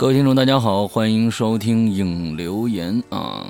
各位听众，大家好，欢迎收听影留言啊。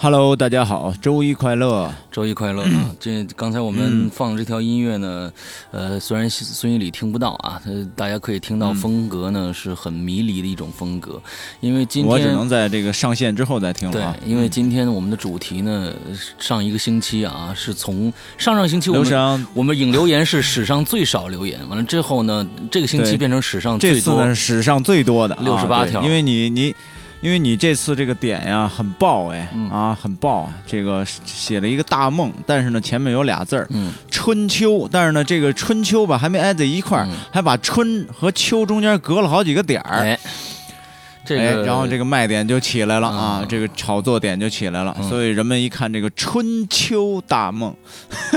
Hello，大家好，周一快乐！周一快乐啊！这刚才我们放这条音乐呢，呃，虽然孙一礼听不到啊，他大家可以听到风格呢是很迷离的一种风格，因为今天我只能在这个上线之后再听了对啊。，因为今天我们的主题呢，上一个星期啊是从上上星期我们我们引留言是史上最少留言，完了之后呢，这个星期变成史上这次最多呢是史上最多的六十八条啊因为你你。因为你这次这个点呀很爆哎、嗯。啊很爆，这个写了一个大梦，但是呢前面有俩字儿嗯。春秋，但是呢这个春秋吧还没挨在一块儿，嗯。还把春和秋中间隔了好几个点儿，哎，这哎个然后这个卖点就起来了嗯啊，这个炒作点就起来了，嗯所以人们一看这个春秋大梦，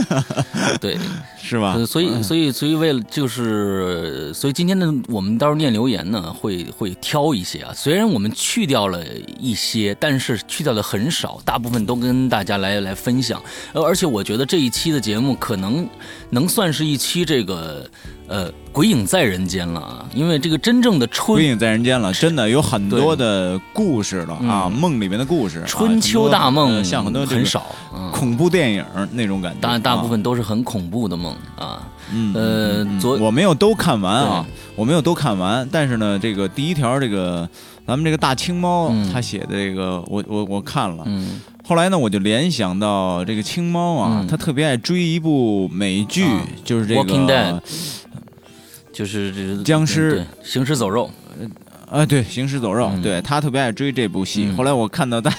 对。是吧？呃，所以，嗯所以，所以，为了就是，所以今天呢，我们到时候念留言呢，会会挑一些啊。虽然我们去掉了一些，但是去掉的很少，大部分都跟大家来来分享。呃，而且我觉得这一期的节目可能能算是一期这个呃鬼影在人间了啊，因为这个真正的春鬼影在人间了，真的有很多的故事了啊，嗯梦里面的故事，啊春秋大梦呃像很多很少，嗯，恐怖电影那种感觉，大大部啊分都是很恐怖的梦啊。嗯呃昨我没有都看完啊，我没有都看完，但是呢，这个第一条这个咱们这个大青猫嗯他写的这个，我我我看了，嗯后来呢，我就联想到这个青猫啊嗯，他特别爱追一部美剧啊，就是这 Walking 个 Dead 就是僵尸。对行尸走肉，啊，对，行尸走肉，嗯。对他特别爱追这部戏。嗯。后来我看到他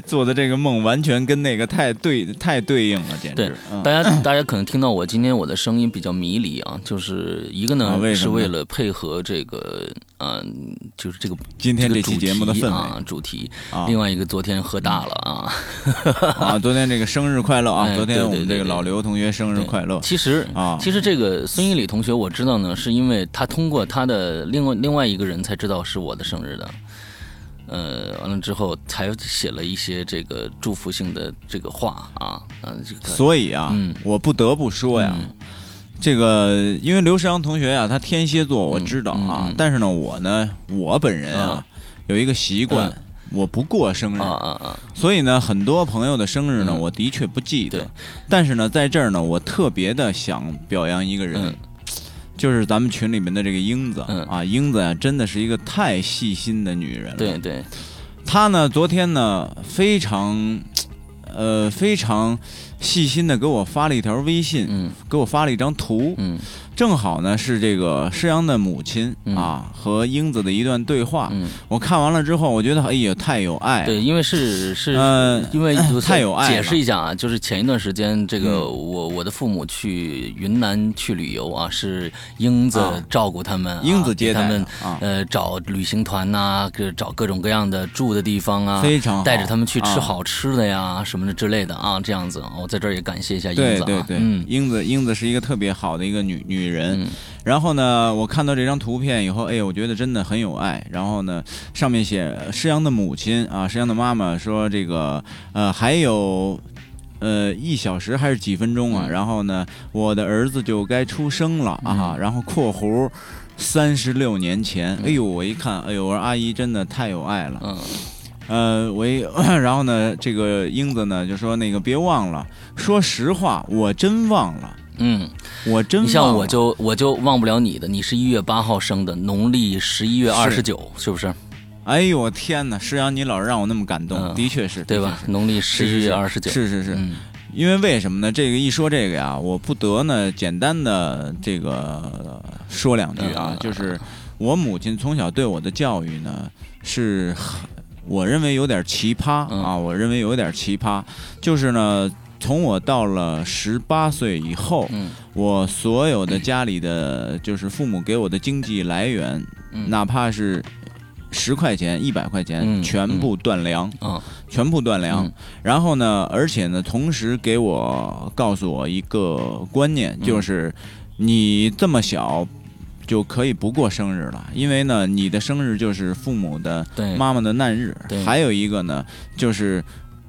做的这个梦，完全跟那个太对太对应了，简对直。嗯大家 大家可能听到我今天我的声音比较迷离啊，就是一个呢、是为了配合这个嗯、就是这个今天这期节目的氛题啊主题，啊另外一个昨天喝大了啊，啊！昨天这个生日快乐啊！哎昨天我们这个对对对老刘同学生日快乐其实啊！其实这个孙一礼同学我知道呢，是因为他通过他的另外另外一个人才知道是我的生日的。呃，完了之后才写了一些这个祝福性的这个话啊，嗯、这个。所以啊，嗯。我不得不说呀，嗯。这个因为刘世阳同学呀，他天蝎座我知道啊，嗯嗯嗯。但是呢，我呢，我本人啊，有一个习惯。嗯。我不过生日，啊啊啊，所以呢，很多朋友的生日呢，嗯。我的确不记得。对。但是呢，在这儿呢，我特别的想表扬一个人，嗯就是咱们群里面的这个英子、嗯。啊，英子呀、真的是一个太细心的女人了。对，对，她呢，昨天呢，非常，呃，非常细心的给我发了一条微信，嗯。给我发了一张图，嗯正好呢是这个施阳的母亲、嗯。啊和英子的一段对话。嗯，我看完了之后，我觉得哎呀，太有爱。对，因为是 是，呃因为 太有爱解释一下啊，就是前一段时间，这个嗯。我我的父母去云南去旅游啊，是英子啊。照顾他们啊，英子接他们啊。呃找旅行团呐，各找各种各样的住的地方啊，非常带着他们去吃啊好吃的呀什么的之类的啊，这样子，我在这儿也感谢一下英子啊，对对对，嗯。英子英子是一个特别好的一个女女人。嗯然后呢，我看到这张图片以后，哎呀，我觉得真的很有爱。然后呢，上面写施阳的母亲啊，施阳的妈妈说这个呃还有。呃，一小时还是几分钟啊？嗯然后呢，我的儿子就该出生了啊。嗯然后（括弧）三十六年前，嗯哎呦，我一看，哎呦，我说阿姨真的太有爱了。嗯呃，我一，然后呢，这个英子呢就说那个别忘了，说实话，我真忘了，嗯，我真像我就我就忘不了你的，你是一月八号生的，农历十一月二十九，是不是？哎呦我天哪，施阳你老是让我那么感动，嗯的确是，对吧农历十一月二十九，是是是，嗯因为为什么呢？这个一说这个呀，我不得呢简单的这个呃说两句啊，嗯就是我母亲从小对我的教育呢是很，我认为有点奇葩嗯啊，我认为有点奇葩，就是呢。从我到了十八岁以后，嗯。我所有的家里的就是父母给我的经济来源，嗯。哪怕是十块钱、一百块钱，嗯全部断粮，啊全部断粮。嗯。然后呢，而且呢，同时给我告诉我一个观念，嗯。就是你这么小。就可以不过生日了，因为呢，你的生日就是父母的妈妈的难日。还有一个呢，就是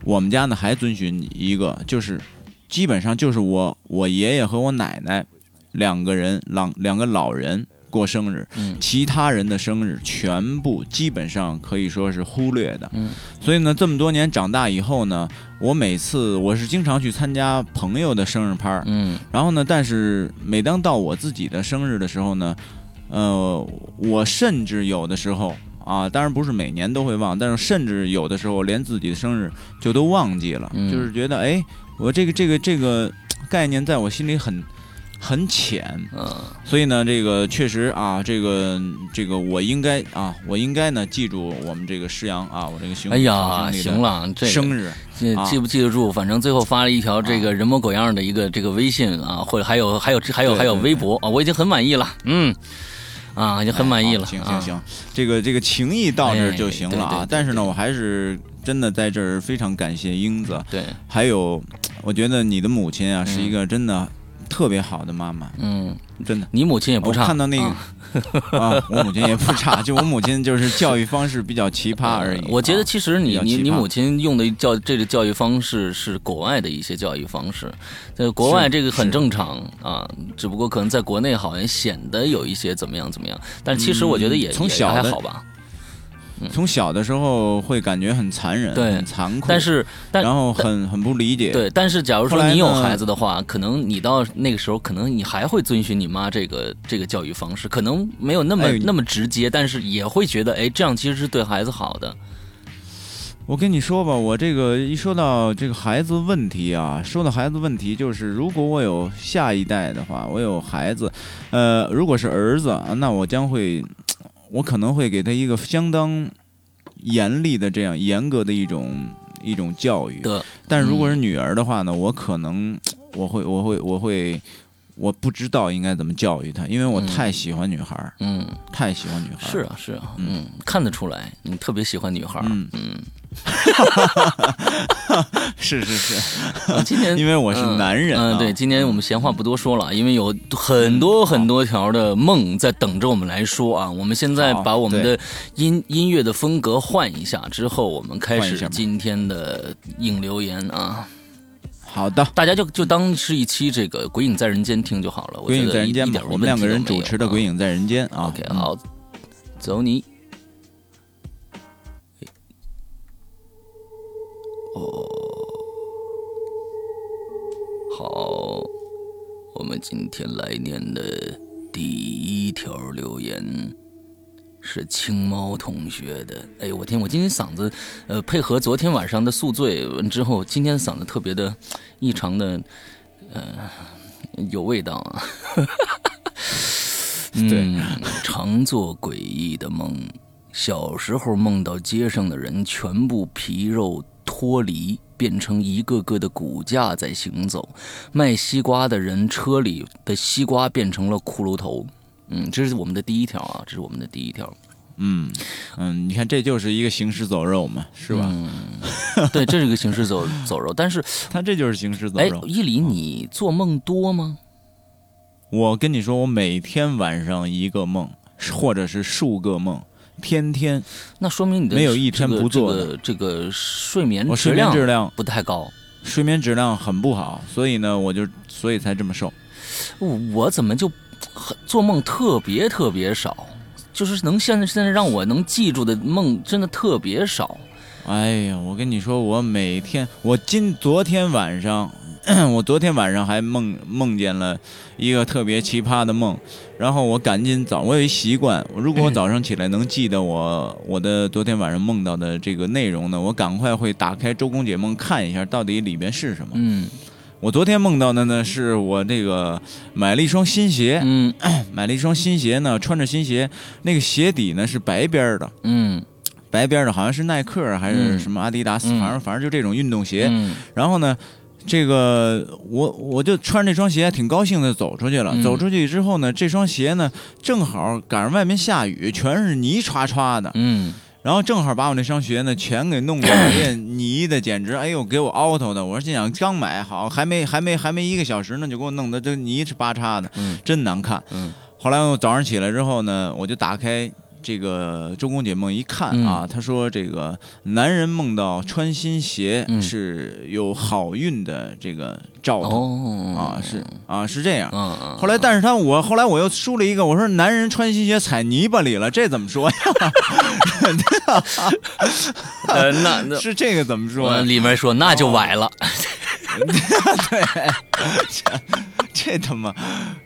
我们家呢还遵循一个，就是基本上就是我我爷爷和我奶奶两个人两两个老人过生日，嗯。其他人的生日全部基本上可以说是忽略的。嗯。所以呢，这么多年长大以后呢，我每次我是经常去参加朋友的生日趴儿，嗯。然后呢，但是每当到我自己的生日的时候呢，呃，我甚至有的时候啊，当然不是每年都会忘，但是甚至有的时候连自己的生日就都忘记了，嗯就是觉得哎，我这个这个这个概念在我心里很很浅，嗯。所以呢，这个确实啊，这个这个我应该啊，我应该呢记住我们这个师阳啊，我这个兄哎呀，行了，这个生日记不记得住？反正最后发了一条这个人模狗样的一个这个微信啊，或者还有还有还有还有微博啊，我已经很满意了，嗯，啊，已经很满意了。行啊行行，这个这个情谊到这儿就行了啊。但是呢，我还是真的在这儿非常感谢英子，对，还有我觉得你的母亲啊是一个真的特别好的妈妈，嗯，真的。你母亲也不差。我看到那个啊啊，我母亲也不差，就我母亲就是教育方式比较奇葩而已。我觉得啊其实你你你母亲用的教这个教育方式是国外的一些教育方式，在国外这个很正常啊，只不过可能在国内好像显得有一些怎么样怎么样，但其实我觉得也、嗯从也小的还好吧。从小的时候会感觉很残忍，对很残酷，但是但然后很很不理解，对，但是假如说你有孩子的话，可能你到那个时候，可能你还会遵循你妈这个这个教育方式，可能没有那么、哎那么直接，但是也会觉得，哎，这样其实是对孩子好的。我跟你说吧，我这个一说到这个孩子问题啊，说到孩子问题，就是如果我有下一代的话，我有孩子，呃，如果是儿子，那我将会，我可能会给他一个相当严厉的这样严格的一种一种教育。对，但是如果是女儿的话呢，我可能我会我会我会我不知道应该怎么教育她，因为我嗯太喜欢女孩儿，嗯，太喜欢女孩儿。是啊，是啊，嗯，看得出来，你特别喜欢女孩儿。嗯嗯，是 是是，啊今天因为我是男人嗯、啊对，今天我们闲话不多说了，因为有很多很多条的梦在等着我们来说啊。我们现在把我们的音音乐的风格换一下，之后我们开始今天的硬留言啊。好的。大家就就当是一期这个《鬼影在人间》听就好了。我鬼影在人间我们两个人主持的《鬼影影在人间》啊。OK，嗯好，走你。哦，好，我们今天来念的第一条留言是青猫同学的。哎，我天，我今天嗓子，呃，配合昨天晚上的宿醉完之后，今天嗓子特别的异常的，呃，有味道啊。嗯，常做诡异的梦。小时候梦到街上的人全部皮肉脱离，变成一个个的骨架在行走。卖西瓜的人车里的西瓜变成了骷髅头。嗯，这是我们的第一条啊，这是我们的第一条，嗯嗯，你看这就是一个行尸走肉嘛，是吧？嗯，对，这是一个行尸走走肉。但是，他这就是行尸走哎肉，。伊犁，你做梦多吗？我跟你说，我每天晚上一个梦，或者是数个梦，天天那说明你的没有一天不做这个这个睡眠我睡眠质量质量不太高。睡眠质量很不好，所以呢，我就所以才这么瘦。我怎么就很做梦特别特别少？就是能现在现在让我能记住的梦真的特别少。哎呀，我跟你说，我每天，我今昨天晚上，我昨天晚上还梦梦见了一个特别奇葩的梦，然后我赶紧早，我有一习惯，如果我早上起来能记得我我的昨天晚上梦到的这个内容呢，我赶快会打开周公解梦看一下到底里边是什么。嗯。我昨天梦到的呢，是我这个买了一双新鞋，嗯。买了一双新鞋呢，穿着新鞋，那个鞋底呢是白边的，嗯。白边的，好像是耐克还是什么阿迪达斯，嗯。反正反正就这种运动鞋。嗯。然后呢，这个我我就穿这双鞋，挺高兴的走出去了。嗯走出去之后呢，这双鞋呢正好赶上外面下雨，全是泥歘歘的，嗯然后正好把我那双鞋呢全给弄得哎呀泥的，简 直哎呦给我凹头的。我说心想刚买好，还没还没还没一个小时呢，就给我弄得这泥巴叉的，嗯真难看。嗯后来我早上起来之后呢，我就打开这个周公解梦一看嗯。啊，他说这个男人梦到穿新鞋嗯。是有好运的这个兆头、哦啊，是啊是这样。后来，但是他我后来我又输了一个，我说男人穿新鞋踩泥巴里了，这怎么说呀？呃那那 是这个怎么说？里面说那就崴了，这他妈，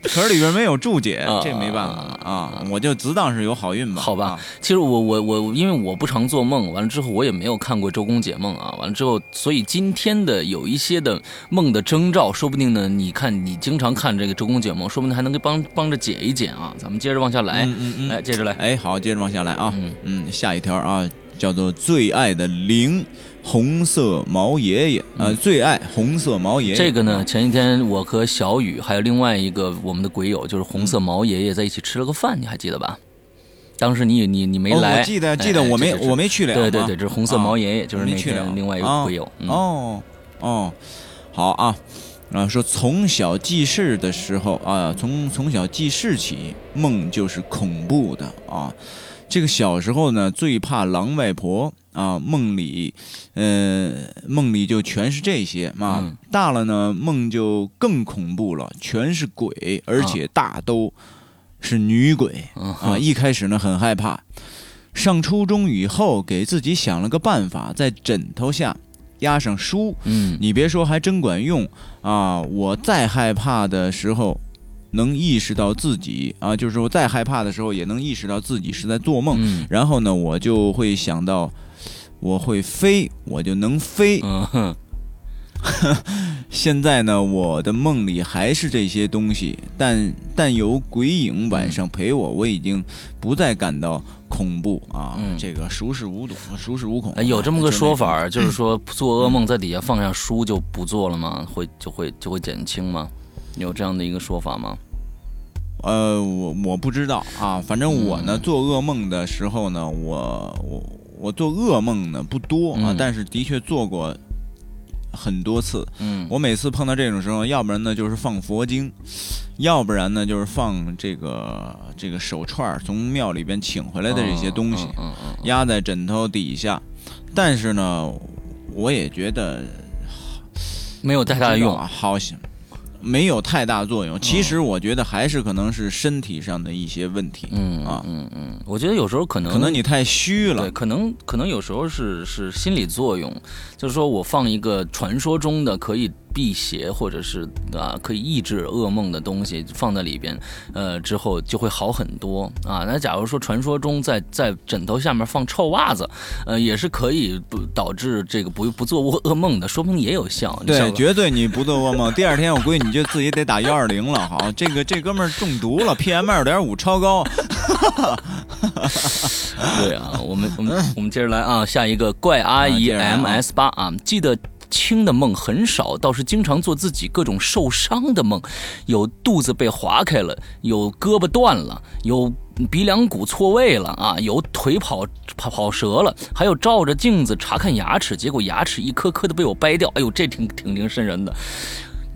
可是里边没有注解啊，这没办法啊，我就只当是有好运吧。好吧啊，其实我我我，因为我不常做梦，完了之后我也没有看过周公解梦啊，完了之后，所以今天的有一些的梦的征兆，说不定呢，你看你经常看这个周公解梦，说不定还能给帮帮着解一解啊。咱们接着往下来，嗯嗯嗯来接着来，哎，好，接着往下来啊。嗯嗯，下一条啊，叫做最爱的零红色毛爷爷呃，最爱红色毛爷爷。嗯这个呢，啊，前几天我和小雨还有另外一个我们的鬼友，就是红色毛爷爷在一起吃了个饭，你还记得吧？当时你你你没哦，来，我记得哎记得我没我没去了。对对对，这是红色毛爷爷，就是那没去了天另外一个哦鬼友。嗯哦哦，好啊。啊，说从小记事的时候啊，从从小记事起，梦就是恐怖的啊。这个小时候呢，最怕狼外婆啊，梦里，呃，梦里就全是这些啊。嗯大了呢，梦就更恐怖了，全是鬼，而且大都是女鬼嗯啊。一开始呢，很害怕。上初中以后，给自己想了个办法，在枕头下压上书。嗯你别说，还真管用啊！我再害怕的时候，能意识到自己啊，就是说再害怕的时候，也能意识到自己是在做梦。嗯然后呢，我就会想到，我会飞，我就能飞。嗯 现在呢，我的梦里还是这些东西，但但有鬼影晚上陪我，我已经不再感到恐怖啊。嗯这个熟视无睹，熟视无恐。哎有这么个说法就是 说做噩梦在底下放下书就不做了吗？会就会就会减轻吗？有这样的一个说法吗？呃，我我不知道啊，反正我呢，嗯。做噩梦的时候呢，我我我做噩梦呢不多啊，嗯。但是的确做过很多次。嗯，我每次碰到这种时候，要不然呢就是放佛经，要不然呢就是放这个这个手串儿从庙里边请回来的这些东西，嗯嗯嗯压在枕头底下。但是呢，我也觉得没有太大的用。好像没有太大作用。其实我觉得还是可能是身体上的一些问题，嗯啊嗯嗯，我觉得有时候可能可能你太虚了对，。可能可能有时候是是心理作用，就是说我放一个传说中的可以辟邪或者是啊可以抑制噩梦的东西放在里边，呃之后就会好很多啊。那假如说传说中在在枕头下面放臭袜子，呃也是可以不导致这个不不做噩噩梦的，说不定也有效。对，绝对你不做噩梦。第二天我估计你就自己得打幺二零了。好，这个这哥们儿中毒了，PM 二点五超高。对啊，我们我们 我们接着来啊，下一个怪阿姨 MS 八啊，记得。轻的梦很少，倒是经常做自己各种受伤的梦，有肚子被划开了，有胳膊断了，有鼻梁骨错位了啊，有腿跑跑跑折了，还有照着镜子查看牙齿，结果牙齿一颗颗的被我掰掉，哎呦，这挺挺挺瘆人的。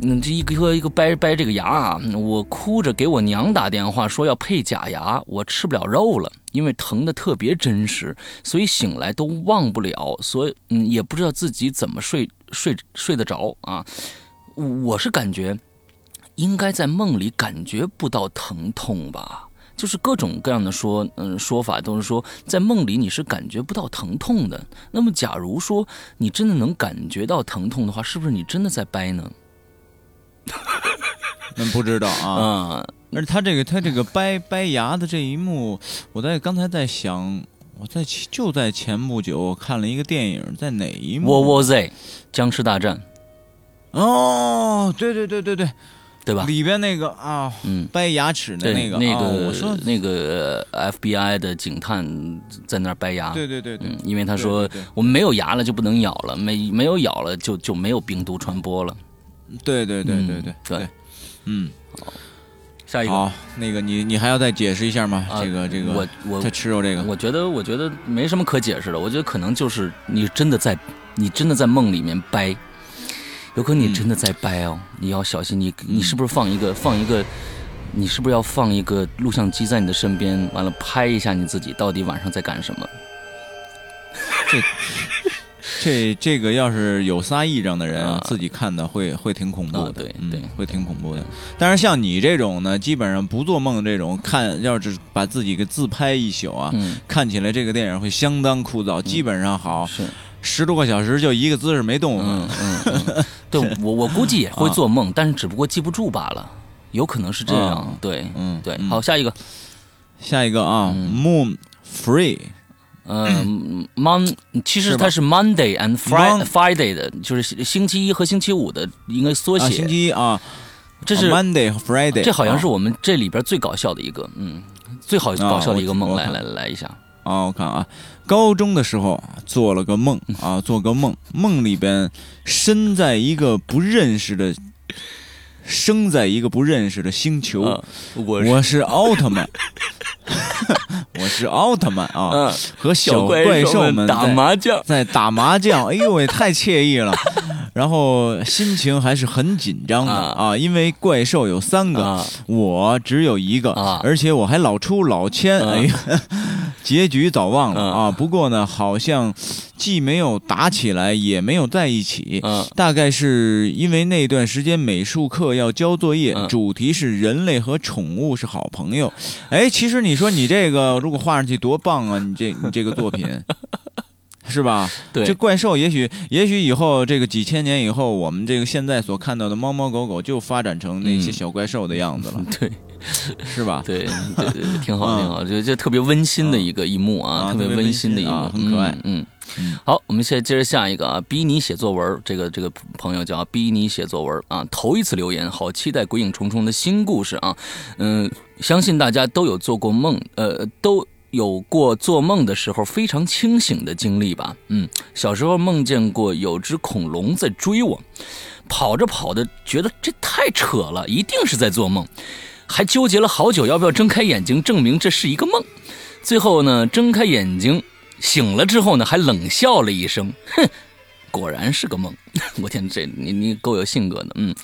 嗯，这一个一个掰掰这个牙啊，我哭着给我娘打电话说要配假牙，我吃不了肉了，因为疼的特别真实，所以醒来都忘不了，所以嗯也不知道自己怎么睡睡睡得着啊。我是感觉应该在梦里感觉不到疼痛吧，就是各种各样的说嗯说法都是说在梦里你是感觉不到疼痛的。那么假如说你真的能感觉到疼痛的话，是不是你真的在掰呢？嗯，不知道啊。嗯、而他这个他这个掰掰牙的这一幕，我在刚才在想，我在前就在前不久看了一个电影，在哪一幕？窝窝 Z，僵尸大战，哦，对对对对对，对吧？里边那个啊，嗯，掰牙齿的，那个，那个、哦我说那个呃 FBI 的警探在那儿掰牙，对对对对。嗯，，因为他说我们没有牙了就不能咬了，没没有咬了就就没有病毒传播了。对对对对嗯对。对，嗯，下一个，好，那个你你还要再解释一下吗？啊这个这个，我我他吃肉这个，我觉得我觉得没什么可解释的，我觉得可能就是你真的在你真的在梦里面掰，有可能你真的在掰哦，你要小心你你是不是放一个放一个你是不是要放一个录像机在你的身边，完了拍一下你自己到底晚上在干什么？这这这个要是有仨癔症的人啊。自己看的会会挺恐怖的，啊对嗯对。会挺恐怖的。但是像你这种呢，基本上不做梦这种，看要是把自己给自拍一宿啊，嗯，看起来这个电影会相当枯燥，基本上好是，十多个小时就一个姿势没动嗯啊。嗯嗯，对我我估计也会做梦，但是只不过记不住罢了，有可能是这样啊。对，嗯，对，嗯。好，下一个，下一个啊，Moon Free 嗯，Mon，其实它是 Monday and Friday 的，就是星期一和星期五的应该缩，写。星期一啊，这是 Monday 和 Friday，这好像是我们这里边最搞笑的一个，嗯，最好搞笑的一个梦。来来来一下，啊，我看啊，高中的时候做了个梦啊，做个梦，梦里边身在一个不认识的，生在一个不认识的星球，啊我我是奥特曼，我是奥特曼啊，嗯，和小怪怪兽们们打麻将，在打麻将，哎呦喂，太惬意了。然后心情还是很紧张的啊啊，因为怪兽有三个，啊我只有一个，啊而且我还老出老千，啊哎呀，结局早忘了啊啊。不过呢，好像既没有打起来，也没有在一起。嗯大概是因为那段时间美术课要交作业，嗯主题是人类和宠物是好朋友。哎，其实你说你这个如果画上去多棒啊！你这你这个作品。是吧？对。这怪兽也许也许以后这个几千年以后，我们这个现在所看到的猫猫狗狗就发展成那些嗯小怪兽的样子了，对。是吧？对对 对，挺好嗯挺好，就就特别温馨的一个一幕啊，特别啊特别温温馨的一幕。啊，很可爱。嗯。嗯。嗯好，我们现在接着下一个啊，逼你写作文，这个这个朋友叫逼你写作文啊，头一次留言，好期待《鬼影重重》的新故事啊，嗯，相信大家都有做过梦，呃，都有过做梦的时候非常清醒的经历吧，嗯，小时候梦见过有只恐龙在追我，跑着跑的觉得这太扯了，一定是在做梦，还纠结了好久要不要睁开眼睛证明这是一个梦，最后呢，睁开眼睛。醒了之后呢，还冷笑了一声，哼，果然是个梦。我天，这你你够有性格的，嗯。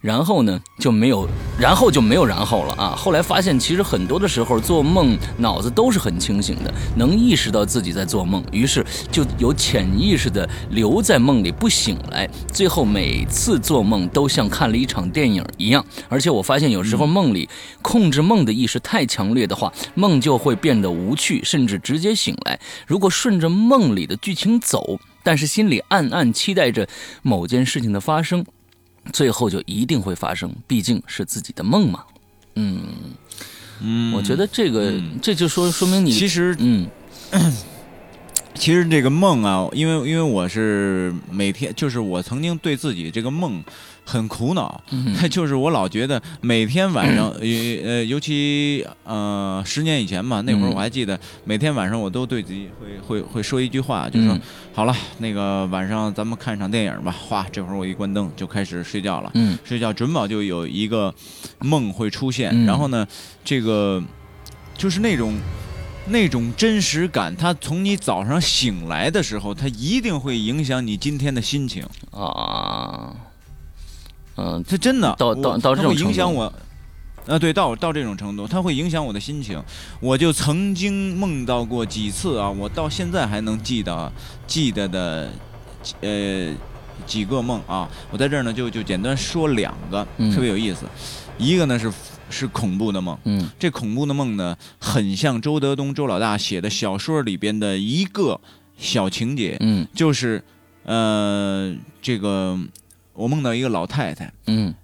然后呢，就没有，然后就没有然后了啊。后来发现，其实很多的时候做梦，脑子都是很清醒的，能意识到自己在做梦，于是就有潜意识的留在梦里不醒来。最后每次做梦都像看了一场电影一样。而且我发现，有时候梦里控制梦的意识太强烈的话，梦就会变得无趣，甚至直接醒来。如果顺着梦里的剧情走，但是心里暗暗期待着某件事情的发生，最后就一定会发生，毕竟是自己的梦嘛。嗯，嗯，我觉得这个、嗯。这就说说明你其实嗯。其实这个梦啊，因为因为我是每天，就是我曾经对自己这个梦很苦恼，嗯 就是我老觉得每天晚上，呃呃，尤其呃十年以前嘛，那会儿嗯我还记得每天晚上我都对自己会会会说一句话，就是说、嗯好了，那个晚上咱们看一场电影吧，哗，这会儿我一关灯就开始睡觉了，嗯。睡觉准保就有一个梦会出现，嗯。然后呢，这个就是那种那种真实感，它从你早上醒来的时候，它一定会影响你今天的心情。啊，嗯这真的到到到这种程度响我。啊，对，到到这种程度，它会影响我的心情。我就曾经梦到过几次啊，我到现在还能记得记得的，呃，几个梦啊。我在这儿呢，就就简单说两个，嗯特别有意思。一个呢是是恐怖的梦，嗯这恐怖的梦呢，很像周德东周老大写的小说里边的一个小情节，嗯就是呃，这个我梦到一个老太太，嗯。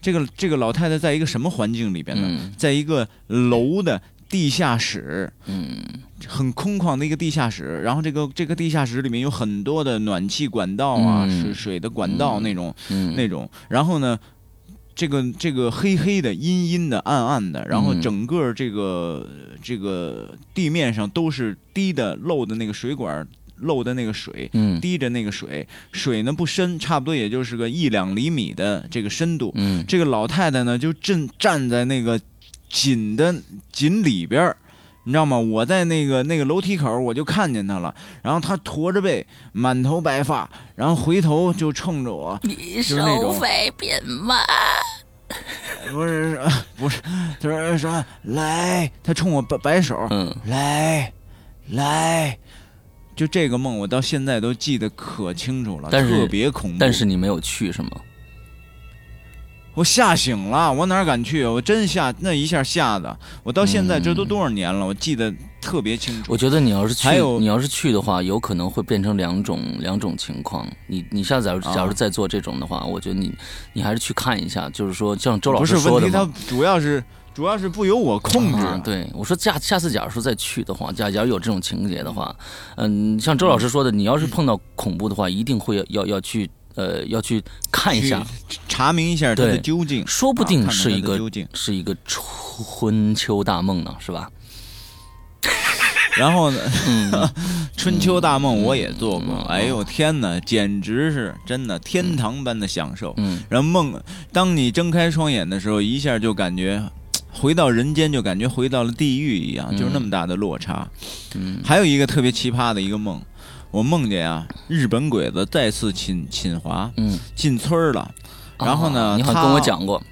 这个这个老太太在一个什么环境里边呢？嗯。在一个楼的地下室，嗯。很空旷的一个地下室，然后这个这个地下室里面有很多的暖气管道啊，嗯。水水的管道嗯那种、嗯。那种，然后呢。这个这个黑黑的、阴阴的、暗暗的，然后嗯整个这个、这个地面上都是滴的漏的那个水管漏的那个水，嗯滴着那个水，水呢不深，差不多也就是个一两厘米的这个深度。嗯这个老太太呢就正站在那个井的井里边儿你知道吗？我在那个那个楼梯口，我就看见她了。然后她驼着背，满头白发，然后回头就冲着我，你收废品吗？不是不是，他说说来，他冲我摆摆手，嗯，来来，就这个梦，我到现在都记得可清楚了，但是特别恐怖。但是你没有去是吗？我吓醒了，我哪敢去？我真吓，那一下吓的，我到现在这都多少年了，我记得特别清楚。我觉得你要是去你要是去的话，有可能会变成两种两种情况。你你下次假如啊假如再做这种的话，我觉得你你还是去看一下，就是说像周老不是师说的问题，他。主要是主要是不由我控制。啊对，我说下下次假如说再去的话，假假如有这种情节的话，嗯，像周老师说的，你要是碰到恐怖的话，一定会要要要去呃要去看一下，查明一下它的究竟，说不定是一个的究竟。是一个春秋大梦呢，是吧？然后呢，嗯，春秋大梦我也做过嗯，哎呦天哪，简直是真的天堂般的享受。嗯然后梦，当你睁开双眼的时候，一下就感觉回到人间，就感觉回到了地狱一样，嗯就是那么大的落差。嗯还有一个特别奇葩的一个梦，我梦见啊，日本鬼子再次侵侵华，嗯，进村了。然后呢他啊你好像跟我讲过，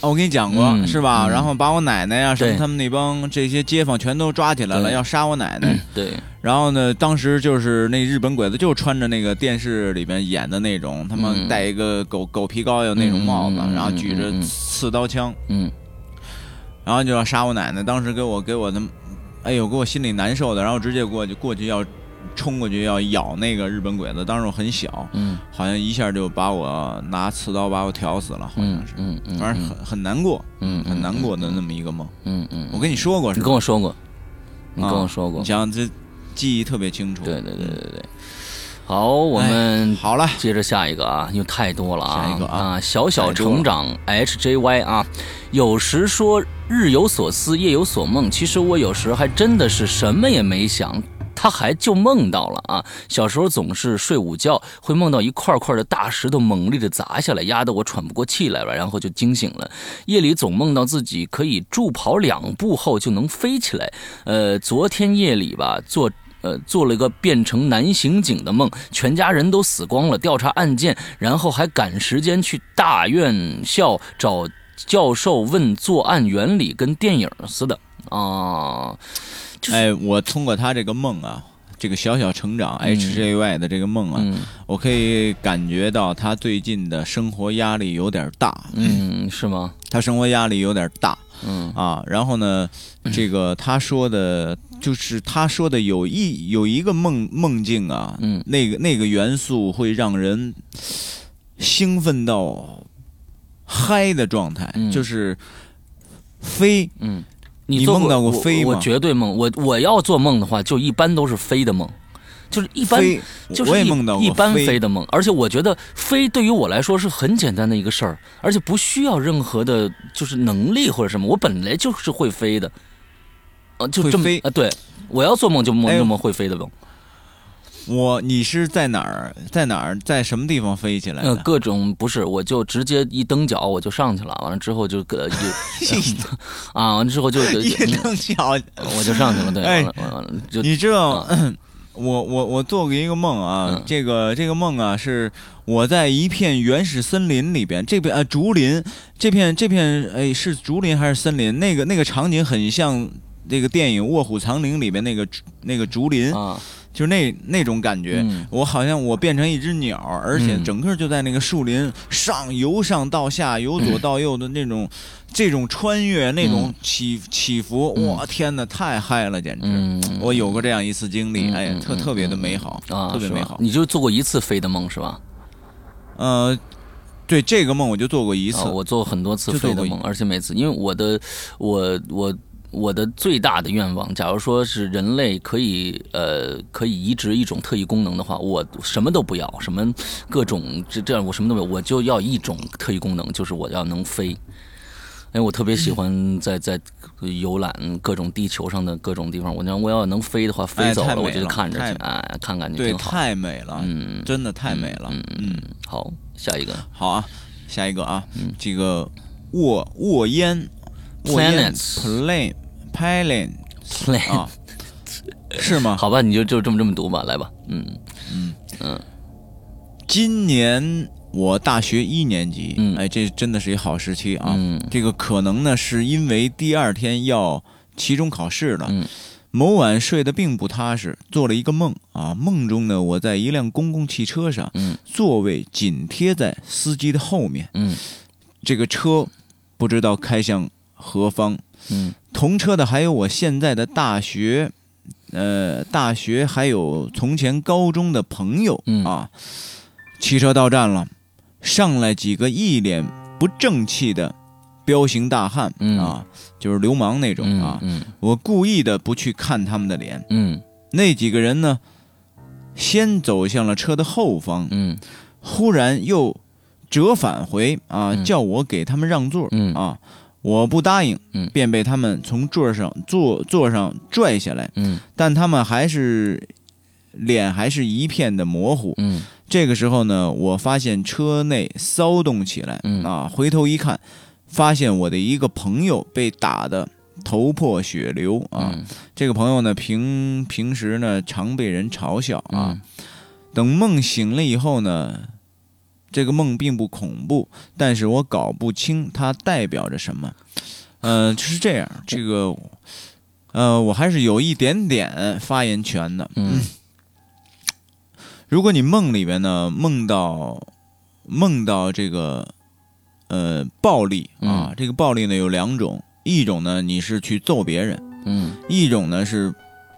哦，我跟你讲过、嗯是吧？嗯然后把我奶奶呀、什么他们那帮这些街坊全都抓起来了，要杀我奶奶。对，然后呢，当时就是那日本鬼子就穿着那个电视里边演的那种，他嗯们戴一个狗狗皮膏药那种帽子，然后举着刺刀枪，嗯然后就要杀我奶奶。当时给我给我的，哎呦，给我心里难受的，然后直接过去过去要冲过去要咬那个日本鬼子。当时我很小，嗯好像一下就把我拿刺刀把我挑死了，好嗯像是，嗯嗯，反正很很难过，嗯很难过的那么一个梦。嗯嗯，我跟你说过是你？跟我说过，你跟我啊说过你，想这记忆特别清楚。对对对对对。好，我们好了，接着下一个啊，因为太多了啊。下一个啊小小成长 HJY 啊，有时说日有所思，夜有所梦，其实我有时还真的是什么也没想。他还就梦到了啊！小时候总是睡午觉，会梦到一块块的大石头猛烈的砸下来，压得我喘不过气来了，然后就惊醒了。夜里总梦到自己可以助跑两步后就能飞起来。呃，昨天夜里吧，做呃，做了一个变成男刑警的梦，全家人都死光了，调查案件，然后还赶时间去大院校找教授问作案原理，跟电影似的啊。就是哎，我通过他这个梦啊，这个小小成长嗯 HJY 的这个梦啊，嗯我可以感觉到他最近的生活压力有点大，嗯，是吗？他生活压力有点大嗯啊。然后呢，这个他说的，就是他说的有一有一个梦梦境啊，嗯那个那个元素会让人兴奋到嗨的状态，嗯。就是飞。嗯，做你梦到过我飞吗？我绝对梦。我我要做梦的话，就一般都是飞的梦，就是一般，就是一我也梦到过一般飞飞的梦，而且我觉得飞对于我来说是很简单的一个事儿，而且不需要任何的，就是能力或者什么，我本来就是会飞的，呃，就这么会飞啊，对，我要做梦就梦那么会飞的梦，我你是在哪儿？在哪儿？在什么地方飞起来的？呃，各种不是，我就直接一蹬脚我就上去了，完了之后就个就 啊，完了之后就就 一蹬脚，我就上去了，对，哎就你知道，我我我做过一个梦啊，嗯这个这个梦啊，是我在一片原始森林里边，这片啊竹林，这片这片哎是竹林还是森林？那个那个场景很像那个电影《卧虎藏龙》里边那个竹那个竹林，啊，就是那那种感觉。嗯我好像我变成一只鸟，而且嗯整个就在那个树林上由上到下，由左到右的那种，这种穿越，那种起起伏，嗯我天哪，太嗨了，简直！嗯，我有过这样一次经历，嗯哎呀，特特别的美好，特别美好。你就做过一次飞的梦是吧？呃，对这个梦我就做过一次啊，，我做过很多次飞的梦，而且每次因为我的我我我的最大的愿望，假如说是人类可以呃可以移植一种特异功能的话，我什么都不要，什么各种这这样我什么都没有，我就要一种特异功能，就是我要能飞。哎，我特别喜欢在在游览各种地球上的各种地方。我想我要能飞的话，飞走了我就看着去，哎，看看就对，挺好。太美了，嗯，真的太美了。嗯嗯，好，下一个好啊，下一个啊，嗯这个沃沃烟，沃烟 Planets plane plane plan，、啊，是吗？好吧，你就就这么这么读吧，来吧，嗯。今年我大学一年级，嗯。哎，这真的是一好时期啊。嗯。这个可能呢，是因为第二天要期中考试了。嗯。某晚睡得并不踏实，做了一个梦啊。梦中呢，我在一辆公共汽车上，嗯。座位紧贴在司机的后面，嗯。这个车不知道开向何方。嗯同车的还有我现在的大学，呃，大学还有从前高中的朋友、嗯。啊。汽车到站了，上来几个一脸不正气的彪形大汉、嗯。啊，就是流氓那种嗯啊。嗯。我故意的不去看他们的脸，嗯。那几个人呢，先走向了车的后方，嗯。忽然又折返回啊，嗯。叫我给他们让座、嗯。啊，我不答应，嗯便被他们从座上座座上拽下来，嗯但他们还是脸还是一片的模糊。嗯这个时候呢，我发现车内骚动起来，嗯啊，回头一看，发现我的一个朋友被打得头破血流啊。嗯这个朋友呢，平平时呢常被人嘲笑啊。嗯等梦醒了以后呢，这个梦并不恐怖，但是我搞不清它代表着什么。嗯呃，是这样，这个，呃，我还是有一点点发言权的。嗯。如果你梦里边呢梦到梦到这个呃暴力啊，这个暴力呢有两种，一种呢你是去揍别人，嗯。一种呢是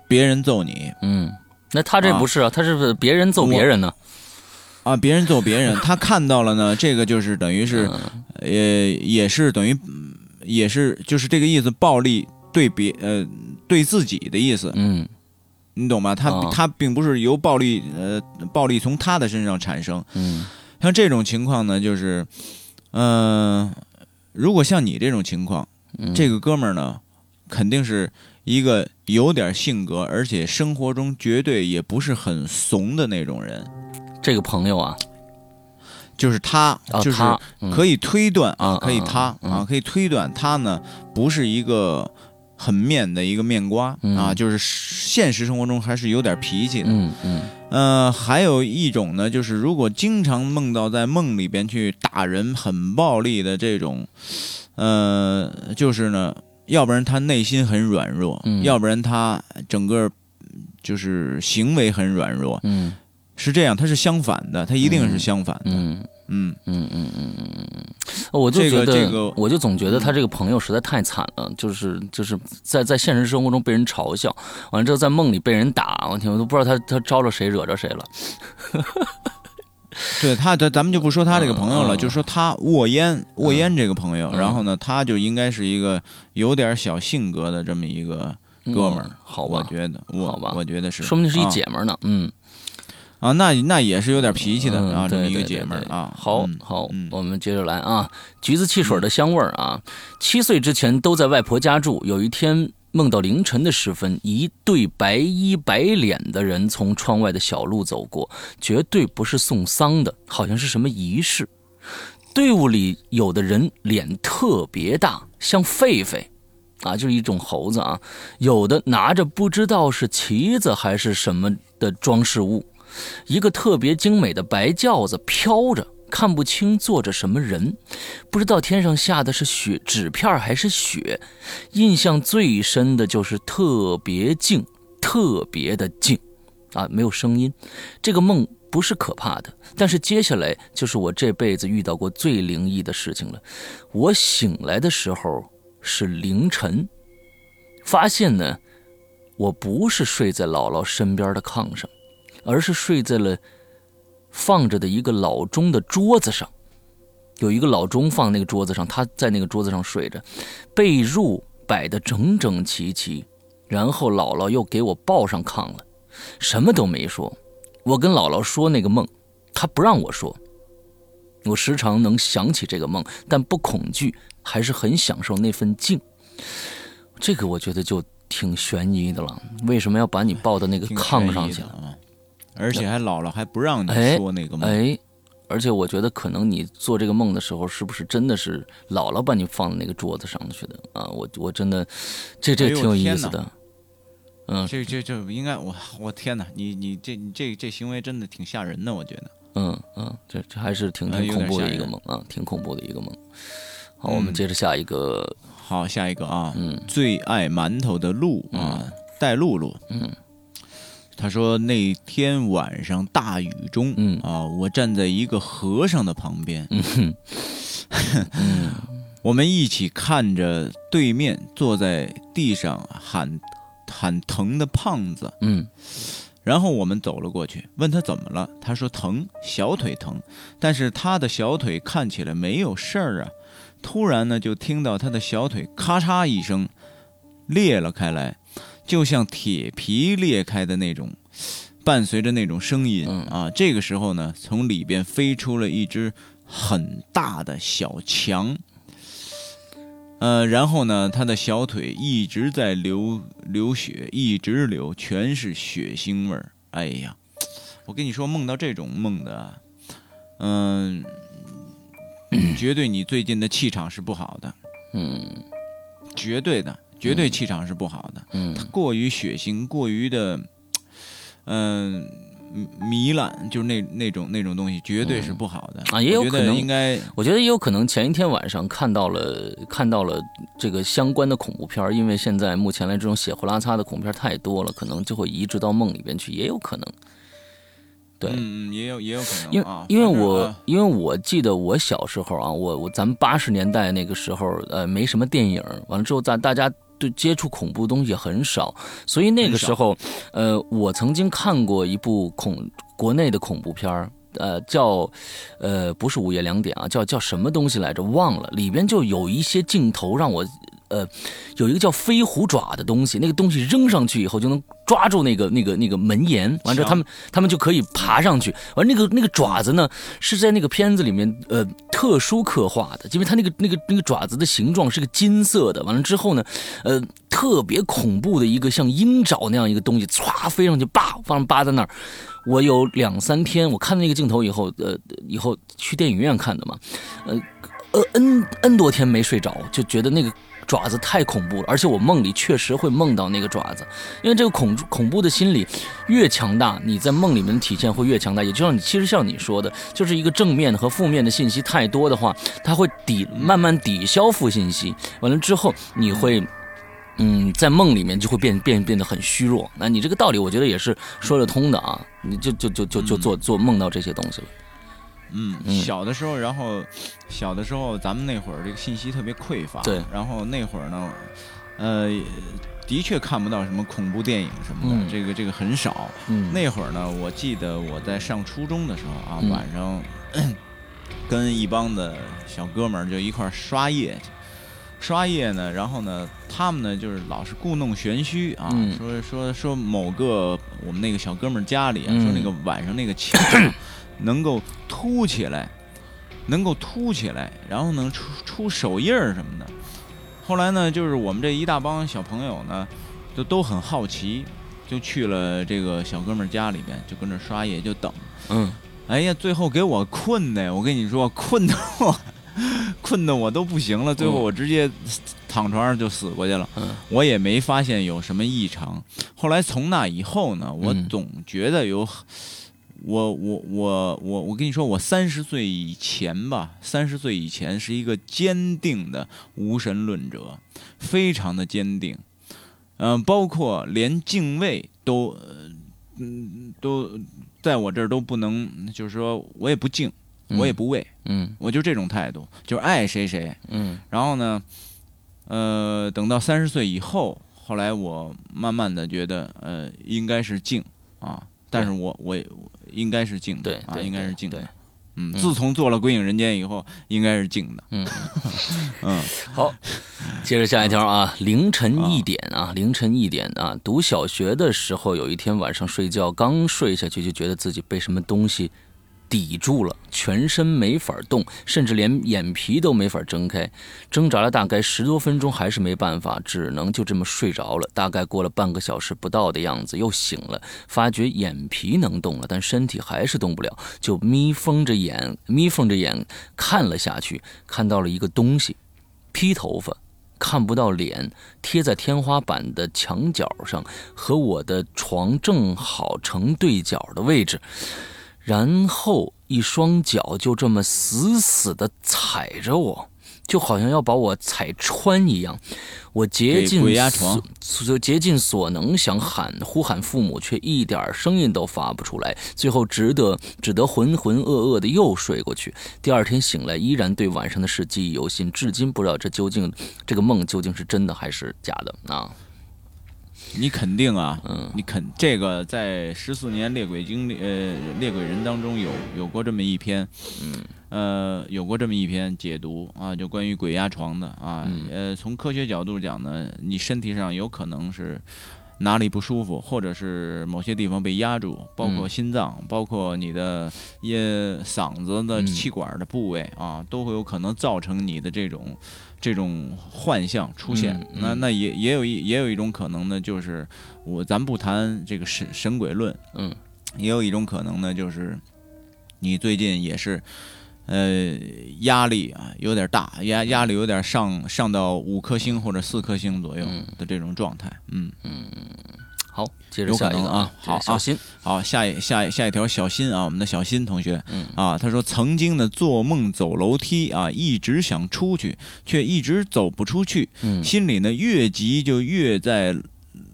别人揍你。嗯，那他这不是啊，他是别人揍别人呢。啊，别人揍别人，他看到了呢，这个就是等于是嗯。呃也是等于嗯也是就是这个意思，暴力对别呃对自己的意思，嗯。你懂吗？他啊他并不是由暴力呃暴力从他的身上产生，嗯。像这种情况呢，就是，嗯、如果像你这种情况，嗯，这个哥们儿呢，肯定是一个有点性格，而且生活中绝对也不是很怂的那种人。这个朋友啊，就是他，啊就是他嗯。可以推断啊，嗯可以他啊，可以推断他呢不是一个很面的一个面瓜嗯。啊，就是现实生活中还是有点脾气的。嗯嗯。呃，还有一种呢，就是如果经常梦到在梦里边去打人、很暴力的这种，呃，就是呢，要不然他内心很软弱，嗯。要不然他整个就是行为很软弱，嗯是这样，他是相反的，他一定是相反的。嗯嗯嗯嗯嗯嗯嗯，我就这个觉得，这个我就总觉得他这个朋友实在太惨了，就是就是在在现实生活中被人嘲笑，完了之后在梦里被人打，我天，我都不知道他他招着谁惹着谁了。对他，咱咱们就不说他这个朋友了，就说他沃烟沃烟这个朋友，嗯然后呢，他就应该是一个有点小性格的这么一个哥们儿嗯，好吧，我觉得，我好吧我觉得是，说不定是一啊姐们儿呢。嗯，啊，那那也是有点脾气的嗯啊，这么一个姐们儿啊。好嗯好嗯，我们接着来啊，橘子汽水的香味儿啊。七岁之前都在外婆家住，有一天梦到凌晨的时分，一对白衣白脸的人从窗外的小路走过，绝对不是送丧的，好像是什么仪式。队伍里有的人脸特别大，像狒狒。啊，就是一种猴子啊，有的拿着不知道是旗子还是什么的装饰物，一个特别精美的白轿子飘着，看不清坐着什么人，不知道天上下的是雪纸片还是雪。印象最深的就是特别静，特别的静，啊，没有声音。这个梦不是可怕的，但是接下来就是我这辈子遇到过最灵异的事情了。我醒来的时候是凌晨，发现呢，我不是睡在姥姥身边的炕上。而是睡在了放着的一个老钟的桌子上，有一个老钟放那个桌子上，他在那个桌子上睡着，被褥摆得整整齐齐，然后姥姥又给我抱上炕了，什么都没说。我跟姥姥说那个梦，她不让我说。我时常能想起这个梦，但不恐惧，还是很享受那份静。这个我觉得就挺悬疑的了，为什么要把你抱到那个炕上去了？而且还姥姥还不让你哎说那个梦，哎，而且我觉得可能你做这个梦的时候，是不是真的是姥姥把你放在那个桌子上去的啊？我我真的，这这挺有意思的。嗯这这这应该我我天哪，你你这你这这行为真的挺吓人的，我觉得。嗯嗯，这这还是挺挺恐怖的一个梦啊，挺恐怖的一个梦。好，我们接着下一个。好，下一个啊，嗯，最爱馒头的鹿啊，戴露露，嗯，他说那天晚上大雨中，嗯。啊，我站在一个和尚的旁边，嗯，我们一起看着对面坐在地上喊喊疼的胖子，嗯，然后我们走了过去，问他怎么了，他说疼，小腿疼，但是他的小腿看起来没有事儿啊。突然呢，就听到他的小腿咔嚓一声裂了开来，就像铁皮裂开的那种，伴随着那种声音啊。这个时候呢，从里边飞出了一只很大的小强，呃，然后呢，他的小腿一直在流流血，一直流，全是血腥味儿。哎呀，我跟你说，梦到这种梦的，嗯。绝对，你最近的气场是不好的。嗯，绝对的，绝对气场是不好的。嗯，过于血腥，过于的，嗯，糜烂，就是那那种那种东西，绝对是不好的啊。也有可能应该，我觉得也有可能前一天晚上看到了看到了这个相关的恐怖片因为现在目前来这种血呼拉擦的恐怖片太多了，可能就会移植到梦里边去，也有可能。对，嗯，也有也有可能，因为因为我因为我记得我小时候啊，我我咱们八十年代那个时候，呃，没什么电影，完了之后，咱大家对接触恐怖东西很少，所以那个时候，呃，我曾经看过一部恐国内的恐怖片儿，呃，叫，呃，不是午夜两点啊，叫叫什么东西来着，忘了，里边就有一些镜头让我。呃，有一个叫飞虎爪的东西，那个东西扔上去以后就能抓住那个那个那个门檐，完之后他们他们就可以爬上去。完那个那个爪子呢，是在那个片子里面呃特殊刻画的，因为它那个那个那个爪子的形状是个金色的。完了之后呢，呃，特别恐怖的一个像鹰爪那样一个东西，歘飞上去，叭，放扒在那儿。我有两三天，我看那个镜头以后，呃，以后去电影院看的嘛，呃，呃，n n 多天没睡着，就觉得那个。爪子太恐怖了，而且我梦里确实会梦到那个爪子，因为这个恐恐怖的心理越强大，你在梦里面的体现会越强大。也就像你其实像你说的，就是一个正面和负面的信息太多的话，它会抵慢慢抵消负信息，完了之后你会，嗯，在梦里面就会变变变得很虚弱。那你这个道理我觉得也是说得通的啊，你就就就就就做做梦到这些东西了。嗯，小的时候，然后小的时候，咱们那会儿这个信息特别匮乏，对。然后那会儿呢，呃，的确看不到什么恐怖电影什么的，这个这个很少。嗯。那会儿呢，我记得我在上初中的时候啊，晚上跟一帮的小哥们儿就一块儿刷夜去，刷夜呢，然后呢，他们呢就是老是故弄玄虚啊，说说说某个我们那个小哥们儿家里啊，说那个晚上那个墙。能够凸起来，能够凸起来，然后能出出手印儿什么的。后来呢，就是我们这一大帮小朋友呢，就都很好奇，就去了这个小哥们儿家里边，就跟着刷夜就等。嗯，哎呀，最后给我困的，我跟你说，困的我，困的我都不行了。最后我直接躺床上就死过去了。嗯，我也没发现有什么异常。后来从那以后呢，我总觉得有。我我我我我跟你说，我三十岁以前吧，三十岁以前是一个坚定的无神论者，非常的坚定，嗯，包括连敬畏都，嗯，都在我这儿都不能，就是说我也不敬，我也不畏，嗯，我就这种态度，就是爱谁谁，嗯，然后呢，呃，等到三十岁以后，后来我慢慢的觉得，呃，应该是敬啊，但是我我。应该是静的啊，应该是静的。嗯，自从做了《归影人间》以后，应该是静的。嗯嗯，好，接着下一条啊，凌晨一点啊，凌晨一点啊，读小学的时候，有一天晚上睡觉，刚睡下去就觉得自己被什么东西。抵住了，全身没法动，甚至连眼皮都没法睁开，挣扎了大概十多分钟，还是没办法，只能就这么睡着了。大概过了半个小时不到的样子，又醒了，发觉眼皮能动了，但身体还是动不了，就眯缝着眼，眯缝着眼看了下去，看到了一个东西，披头发，看不到脸，贴在天花板的墙角上，和我的床正好成对角的位置。然后一双脚就这么死死的踩着我，就好像要把我踩穿一样。我竭尽鬼压床所竭尽所能想喊呼喊父母，却一点声音都发不出来。最后只得只得浑浑噩噩的又睡过去。第二天醒来，依然对晚上的事记忆犹新，至今不知道这究竟这个梦究竟是真的还是假的啊！你肯定啊，嗯。你肯这个在十四年猎鬼经历呃猎鬼人当中有有过这么一篇，嗯。呃有过这么一篇解读啊，就关于鬼压床的啊，嗯。呃从科学角度讲呢，你身体上有可能是。哪里不舒服，或者是某些地方被压住，包括嗯。心脏，包括你的也嗓子的嗯。气管的部位啊，都会有可能造成你的这种这种幻象出现。嗯嗯。那那也也有一也有一种可能呢，就是我咱不谈这个神神鬼论，嗯。也有一种可能呢，就是你最近也是。呃，压力啊有点大，压压力有点上上到五颗星或者四颗星左右嗯。的这种状态，嗯。嗯嗯，好，接着下一个啊好小心，好，下一下一下一条小心啊，我们的小心同学，嗯啊，他说曾经呢做梦走楼梯啊，一直想出去，却一直走不出去，嗯心里呢越急就越在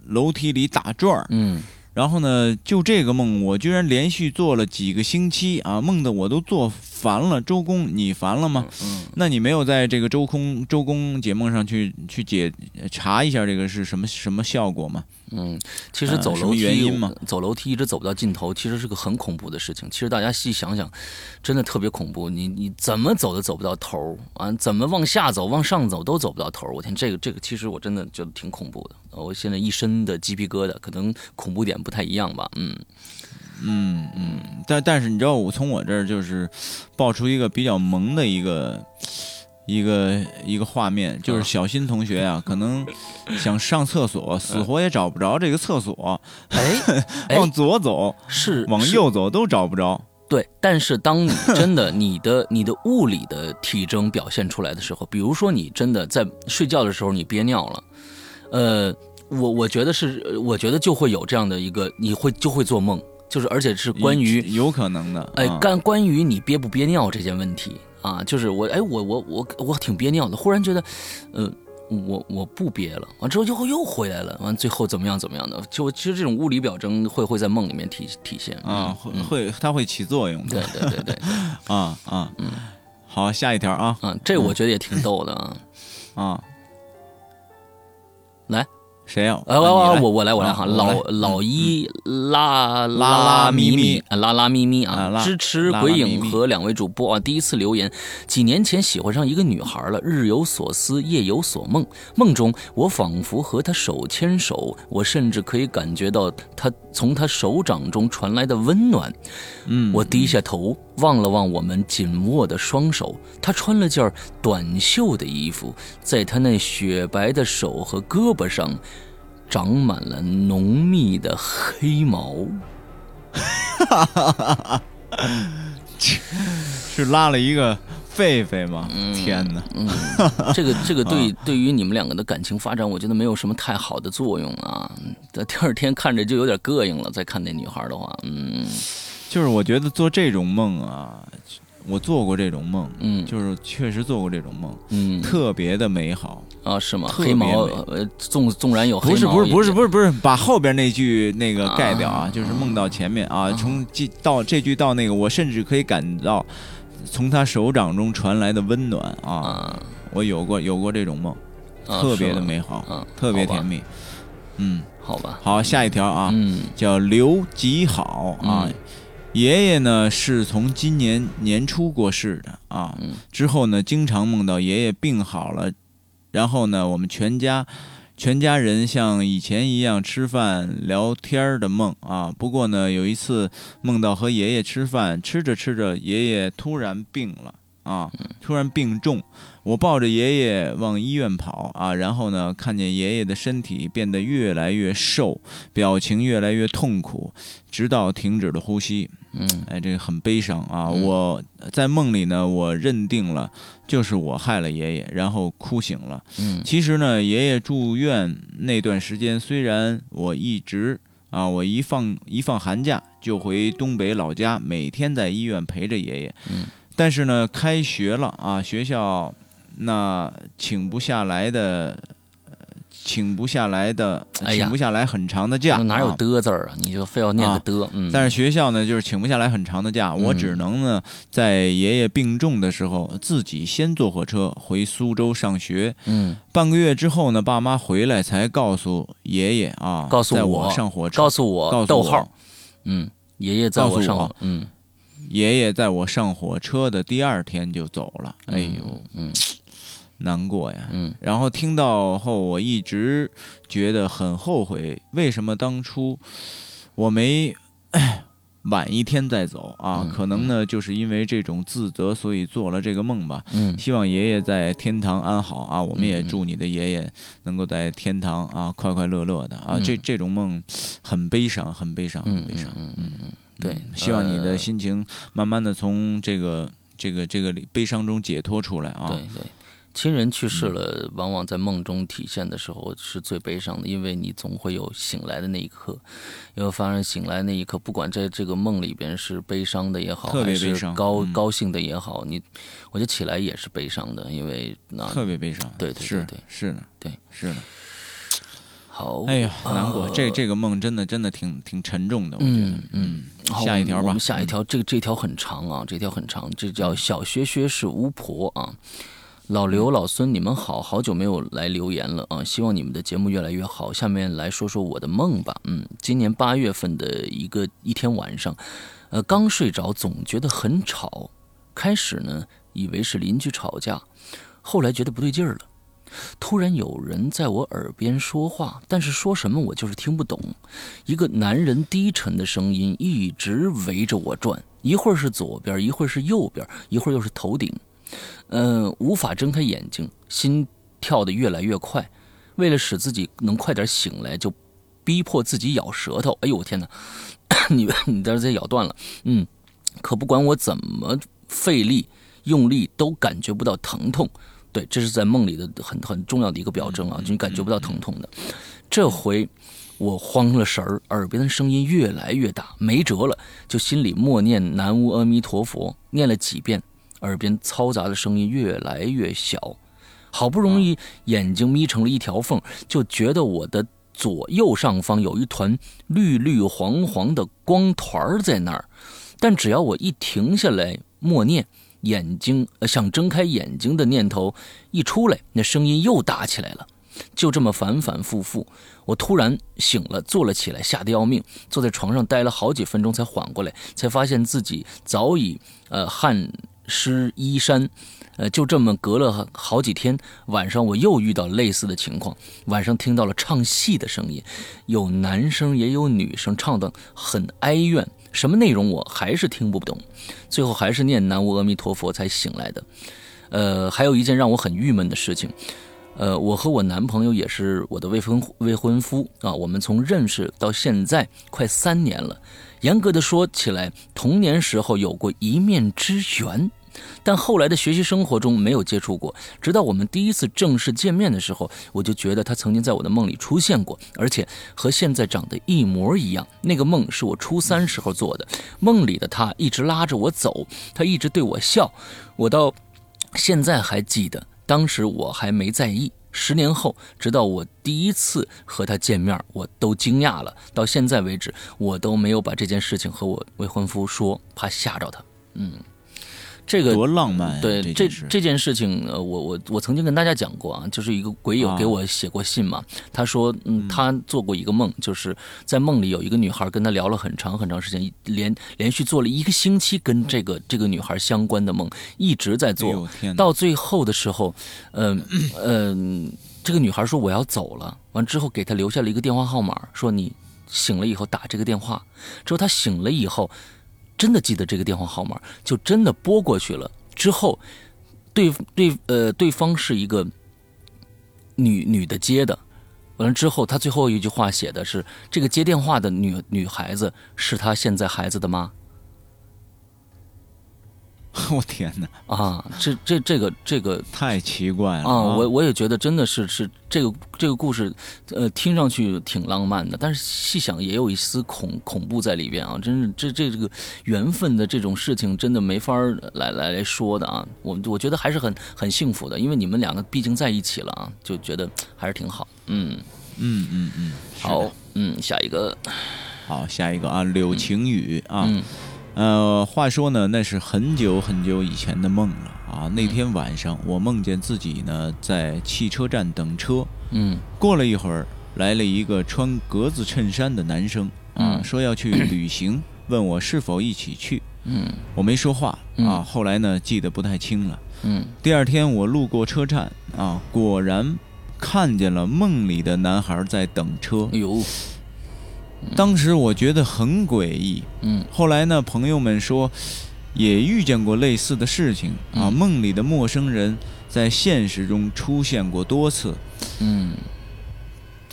楼梯里打转儿。嗯然后呢，就这个梦，我居然连续做了几个星期啊，梦的我都做烦了。周公，你烦了吗？嗯那你没有在这个周公周公解梦上去去解查一下这个是什么什么效果吗？嗯，其实走楼梯，原因吗走楼梯一直走不到尽头，其实是个很恐怖的事情。其实大家细想想，真的特别恐怖。你你怎么走都走不到头儿啊，怎么往下走、往上走都走不到头儿。我天，这个这个，其实我真的觉得挺恐怖的。呃我现在一身的鸡皮疙瘩，可能恐怖点不太一样吧。嗯嗯嗯，但但是你知道，我从我这儿就是爆出一个比较萌的一个一个一个画面，就是小新同学啊，可能想上厕所，死活也找不着这个厕所，哎 哎。往左走，是往右走都找不着。对，但是当你真的你的你的物理的体征表现出来的时候，比如说你真的在睡觉的时候你憋尿了，呃，我我觉得是，我觉得就会有这样的一个，你会就会做梦，就是而且是关于有可能的，哎干关关于你憋不憋尿这件问题啊，就是我哎我我我我挺憋尿的，忽然觉得，呃。我我不憋了，完之后又又回来了，完最后怎么样怎么样的？就其实这种物理表征会会在梦里面体体现啊，会它会起作用对的对对对，啊 啊，嗯，好，下一条啊嗯，这我觉得也挺逗的啊。啊，来，谁呀？啊，我我我来我来哈，啊老老一拉拉拉咪咪拉拉咪咪啊，支持鬼影和两位主播啊，第一次留言，几年前喜欢上一个女孩了，日有所思，夜有所梦，梦中我仿佛和她手牵手，我甚至可以感觉到她从她手掌中传来的温暖。嗯，我低下头望了望我们紧握的双手，他穿了件短袖的衣服，在他那雪白的手和胳膊上，长满了浓密的黑毛。是拉了一个狒狒吗？天哪！嗯，这个这个对 对于你们两个的感情发展，我觉得没有什么太好的作用啊。在第二天看着就有点膈应了，再看那女孩的话，嗯就是我觉得做这种梦啊，我做过这种梦，嗯就是确实做过这种梦，嗯，特别的美好。啊是吗？黑毛纵纵然有黑毛不是不是不是不是不是，把后边那句那个盖掉啊啊，就是梦到前面啊，从这到这句到那个，我甚至可以感到从他手掌中传来的温暖啊，啊我有过有过这种梦，啊特别的美好啊，特别甜蜜。嗯，好吧，好，下一条啊，嗯叫刘吉好啊。嗯爷爷呢是从今年年初过世的啊，嗯之后呢经常梦到爷爷病好了，然后呢我们全家全家人像以前一样吃饭聊天儿的梦啊。不过呢有一次梦到和爷爷吃饭，吃着吃着爷爷突然病了啊，突然病重。我抱着爷爷往医院跑啊，然后呢，看见爷爷的身体变得越来越瘦，表情越来越痛苦，直到停止了呼吸。嗯哎，这个很悲伤啊！嗯我在梦里呢，我认定了就是我害了爷爷，然后哭醒了。嗯其实呢，爷爷住院那段时间，虽然我一直啊，我一放一放寒假就回东北老家，每天在医院陪着爷爷。嗯，但是呢，开学了啊，学校那请不下来的，呃请不下来的，哎呀。请不下来很长的假，哪有啊。的字儿啊？你就非要念个啊。的，嗯，但是学校呢，就是请不下来很长的假，我嗯只能呢，在爷爷病重的时候，自己先坐火车回苏州上学。嗯，半个月之后呢，爸妈回来才告诉爷爷啊，在告诉我上火车，告诉我告诉我。嗯，爷爷在告诉我。上我，嗯，爷爷在我上火车的第二天就走了。哎呦，嗯难过呀。嗯然后听到后，我一直觉得很后悔，为什么当初我没哎 晚一天再走啊？嗯可能呢，就是因为这种自责，所以做了这个梦吧。嗯希望爷爷在天堂安好啊！我们也祝你的爷爷能够在天堂啊快快乐乐的啊！嗯这这种梦很悲伤，很悲伤，嗯很悲伤。嗯嗯嗯，对嗯，希望你的呃心情慢慢的从这个这个这个悲伤中解脱出来啊！对对，亲人去世嗯了，往往在梦中体现的时候是最悲伤的，因为你总会有醒来的那一刻，因为发生醒来那一刻，不管在这个梦里边是悲伤的也好，还是高高兴的也好，你我觉得起来也是悲伤的，因为那特别悲伤。对对对是对是的，对是的。好，哎呀，难过，这呃这个梦真的真的挺挺沉重的，我觉得嗯。下一条吧我们下一条，这个这条很长啊，这条很长，这叫小学学是巫婆啊。老刘、老孙，你们好，好久没有来留言了啊！希望你们的节目越来越好。下面来说说我的梦吧。嗯，今年八月份的一个一天晚上，呃，刚睡着，总觉得很吵。开始呢，以为是邻居吵架，后来觉得不对劲儿了。突然有人在我耳边说话，但是说什么我就是听不懂。一个男人低沉的声音一直围着我转，一会儿是左边，一会儿是右边，一会儿又是头顶。嗯、无法睁开眼睛，心跳得越来越快。为了使自己能快点醒来，就逼迫自己咬舌头。哎呦我天哪，你你这这咬断了。嗯，可不管我怎么费力用力，都感觉不到疼痛。对，这是在梦里的很很重要的一个表征啊，就你感觉不到疼痛的。这回我慌了神儿，耳边的声音越来越大，没辙了，就心里默念南无阿弥陀佛，念了几遍，耳边嘈杂的声音越来越小，好不容易眼睛眯成了一条缝，就觉得我的左右上方有一团绿绿黄黄的光团儿在那儿，但只要我一停下来默念。眼睛呃想睁开眼睛的念头一出来，那声音又大起来了。就这么反反复复，我突然醒了，坐了起来，吓得要命，坐在床上待了好几分钟才缓过来，才发现自己早已呃汗湿衣衫，呃就这么隔了好几天，晚上我又遇到类似的情况，晚上听到了唱戏的声音，有男生也有女生，唱的很哀怨，什么内容我还是听不懂，最后还是念南无阿弥陀佛才醒来的。呃，还有一件让我很郁闷的事情。呃，我和我男朋友也是我的未婚未婚夫啊，我们从认识到现在快三年了。严格的说起来，童年时候有过一面之缘，但后来的学习生活中没有接触过。直到我们第一次正式见面的时候，我就觉得他曾经在我的梦里出现过，而且和现在长得一模一样。那个梦是我初三时候做的，梦里的他一直拉着我走，他一直对我笑，我到现在还记得。当时我还没在意，十年后，直到我第一次和他见面，我都惊讶了。到现在为止，我都没有把这件事情和我未婚夫说，怕吓着他。嗯，这个多浪漫呀！对这这件事情，呃，我我我曾经跟大家讲过啊，就是一个鬼友啊给我写过信嘛，他说，嗯，他做过一个梦，就是在梦里有一个女孩跟他聊了很长很长时间，连连续做了一个星期跟这个这个女孩相关的梦，一直在哎做，到最后的时候，嗯嗯，这个女孩说我要走了，完之后给他留下了一个电话号码，说你醒了以后打这个电话。之后他醒了以后，真的记得这个电话号码，就真的拨过去了。之后，对对呃，对方是一个女女的接的。完了之后，他最后一句话写的是：“这个接电话的女女孩子是他现在孩子的妈。” 我天哪！啊，这这这个这个太奇怪了啊，我我也觉得真的是是这个这个故事，呃，听上去挺浪漫的，但是细想也有一丝恐恐怖在里边啊，真是这这这个缘分的这种事情真的没法来来来说的啊，我我觉得还是很很幸福的，因为你们两个毕竟在一起了啊，就觉得还是挺好，嗯嗯嗯嗯，好，嗯，下一个，好，下一个啊，柳晴雨啊。呃，话说呢，那是很久很久以前的梦了啊。那天晚上，我梦见自己呢在汽车站等车。嗯。过了一会儿，来了一个穿格子衬衫的男生啊，说要去旅行，问我是否一起去。嗯。我没说话啊。后来呢，记得不太清了。嗯。第二天我路过车站啊，果然看见了梦里的男孩在等车。哎呦。当时我觉得很诡异，嗯，后来呢，朋友们说也遇见过类似的事情啊，梦里的陌生人在现实中出现过多次，嗯，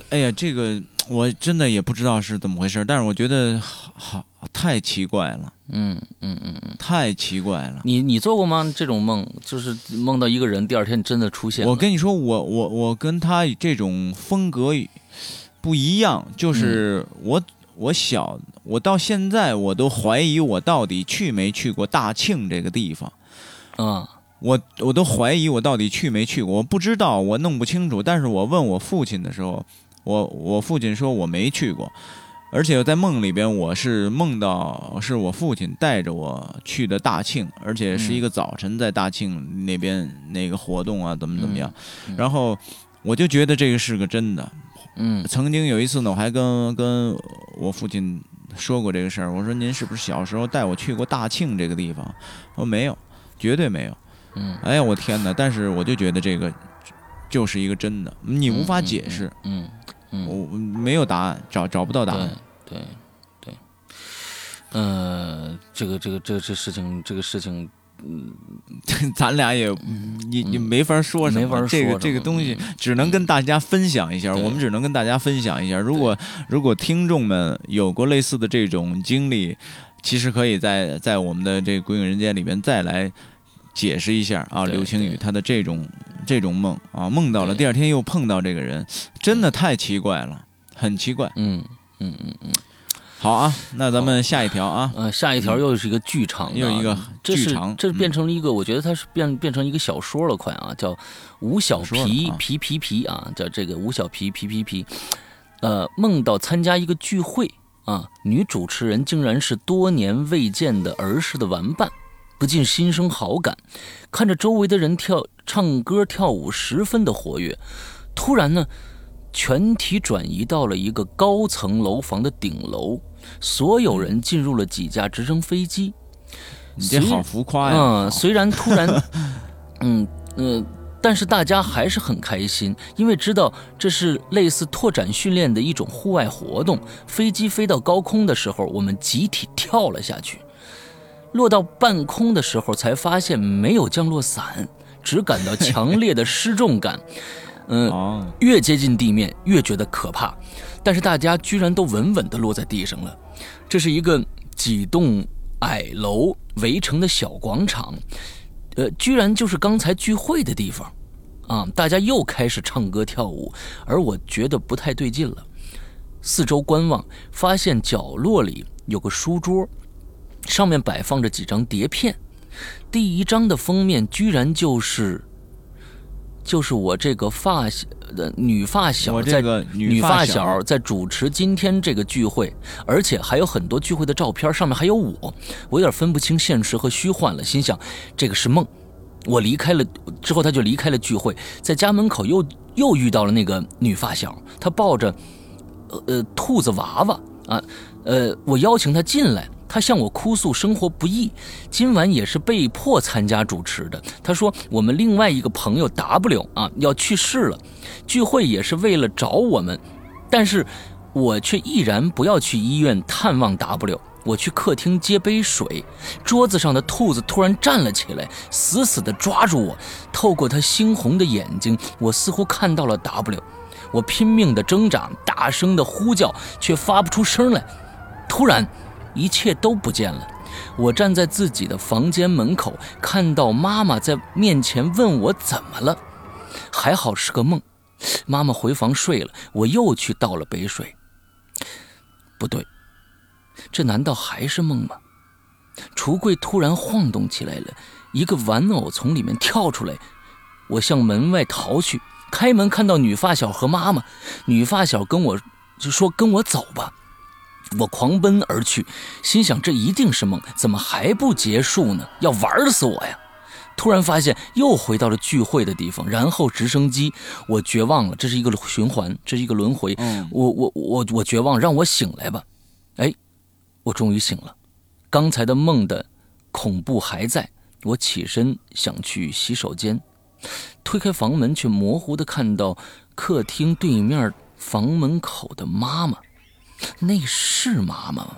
哎呀，这个我真的也不知道是怎么回事，但是我觉得好太奇怪了，嗯嗯嗯嗯，太奇怪了。你你做过吗？这种梦就是梦到一个人，第二天真的出现。我跟你说，我我我跟他这种风格。不一样，就是我，我小，我到现在我都怀疑我到底去没去过大庆这个地方，啊，我我都怀疑我到底去没去过，我不知道，我弄不清楚。但是我问我父亲的时候，我我父亲说我没去过，而且在梦里边我是梦到是我父亲带着我去的大庆，而且是一个早晨在大庆那边那个活动啊，怎么怎么样，然后我就觉得这个是个真的。嗯，曾经有一次呢，我还跟跟我父亲说过这个事儿。我说：“您是不是小时候带我去过大庆这个地方？”我说没有，绝对没有。嗯，哎呀，我天哪！但是我就觉得这个就是一个真的，你无法解释。嗯嗯，我没有答案，找找不到答案。对对对，呃，这个这个这这事情，这个事情。嗯，咱俩也你你没法说什么，这个这个东西只能跟大家分享一下，我们只能跟大家分享一下。如果如果听众们有过类似的这种经历，其实可以在在我们的这《鬼影人间》里面再来解释一下啊。刘青宇他的这种这种梦啊，梦到了第二天又碰到这个人，真的太奇怪了，很奇怪。嗯嗯嗯嗯。好啊，那咱们下一条啊，呃，下一条又是一个剧场，又一个剧场，这变成了一个，我觉得它是变变成一个小说了，快啊，叫吴小皮皮皮皮啊，叫这个吴小皮皮皮皮，呃，梦到参加一个聚会啊，女主持人竟然是多年未见的儿时的玩伴，不禁心生好感，看着周围的人跳唱歌跳舞十分的活跃，突然呢，全体转移到了一个高层楼房的顶楼。所有人进入了几架直升飞机，你这好浮夸呀！嗯，虽然突然，嗯呃，但是大家还是很开心，因为知道这是类似拓展训练的一种户外活动。飞机飞到高空的时候，我们集体跳了下去。落到半空的时候，才发现没有降落伞，只感到强烈的失重感。嗯，越接近地面越觉得可怕。但是大家居然都稳稳地落在地上了。这是一个几栋矮楼围成的小广场，呃，居然就是刚才聚会的地方，啊！大家又开始唱歌跳舞，而我觉得不太对劲了。四周观望，发现角落里有个书桌，上面摆放着几张碟片，第一张的封面居然就是。就是我这个发小的女发小在女发小在主持今天这个聚会，而且还有很多聚会的照片，上面还有我，我有点分不清现实和虚幻了，心想这个是梦。我离开了之后，他就离开了聚会，在家门口又又遇到了那个女发小，她抱着呃呃兔子娃娃啊，呃，我邀请她进来。他向我哭诉生活不易，今晚也是被迫参加主持的。他说我们另外一个朋友 W 啊要去世了，聚会也是为了找我们，但是我却毅然不要去医院探望 W。我去客厅接杯水，桌子上的兔子突然站了起来，死死地抓住我。透过他猩红的眼睛，我似乎看到了 W。我拼命地挣扎，大声地呼叫，却发不出声来。突然。一切都不见了，我站在自己的房间门口，看到妈妈在面前问我怎么了，还好是个梦。妈妈回房睡了，我又去倒了杯水。不对，这难道还是梦吗？橱柜突然晃动起来了，一个玩偶从里面跳出来，我向门外逃去。开门看到女发小和妈妈，女发小跟我就说：“跟我走吧。”我狂奔而去，心想这一定是梦，怎么还不结束呢？要玩死我呀！突然发现又回到了聚会的地方，然后直升机，我绝望了，这是一个循环，这是一个轮回。我我我我绝望，让我醒来吧！哎，我终于醒了，刚才的梦的恐怖还在。我起身想去洗手间，推开房门，却模糊的看到客厅对面房门口的妈妈。那是妈妈吗？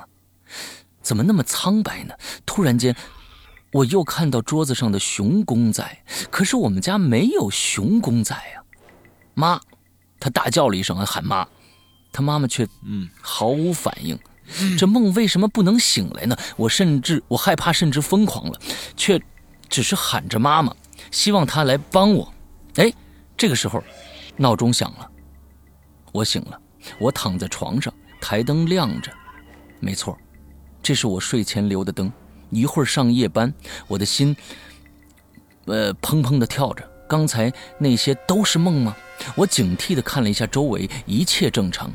怎么那么苍白呢？突然间，我又看到桌子上的熊公仔，可是我们家没有熊公仔呀！妈，他大叫了一声，喊妈，他妈妈却嗯毫无反应。这梦为什么不能醒来呢？我甚至我害怕，甚至疯狂了，却只是喊着妈妈，希望她来帮我。哎，这个时候，闹钟响了，我醒了，我躺在床上。台灯亮着，没错，这是我睡前留的灯。一会儿上夜班，我的心，呃，砰砰的跳着。刚才那些都是梦吗？我警惕的看了一下周围，一切正常。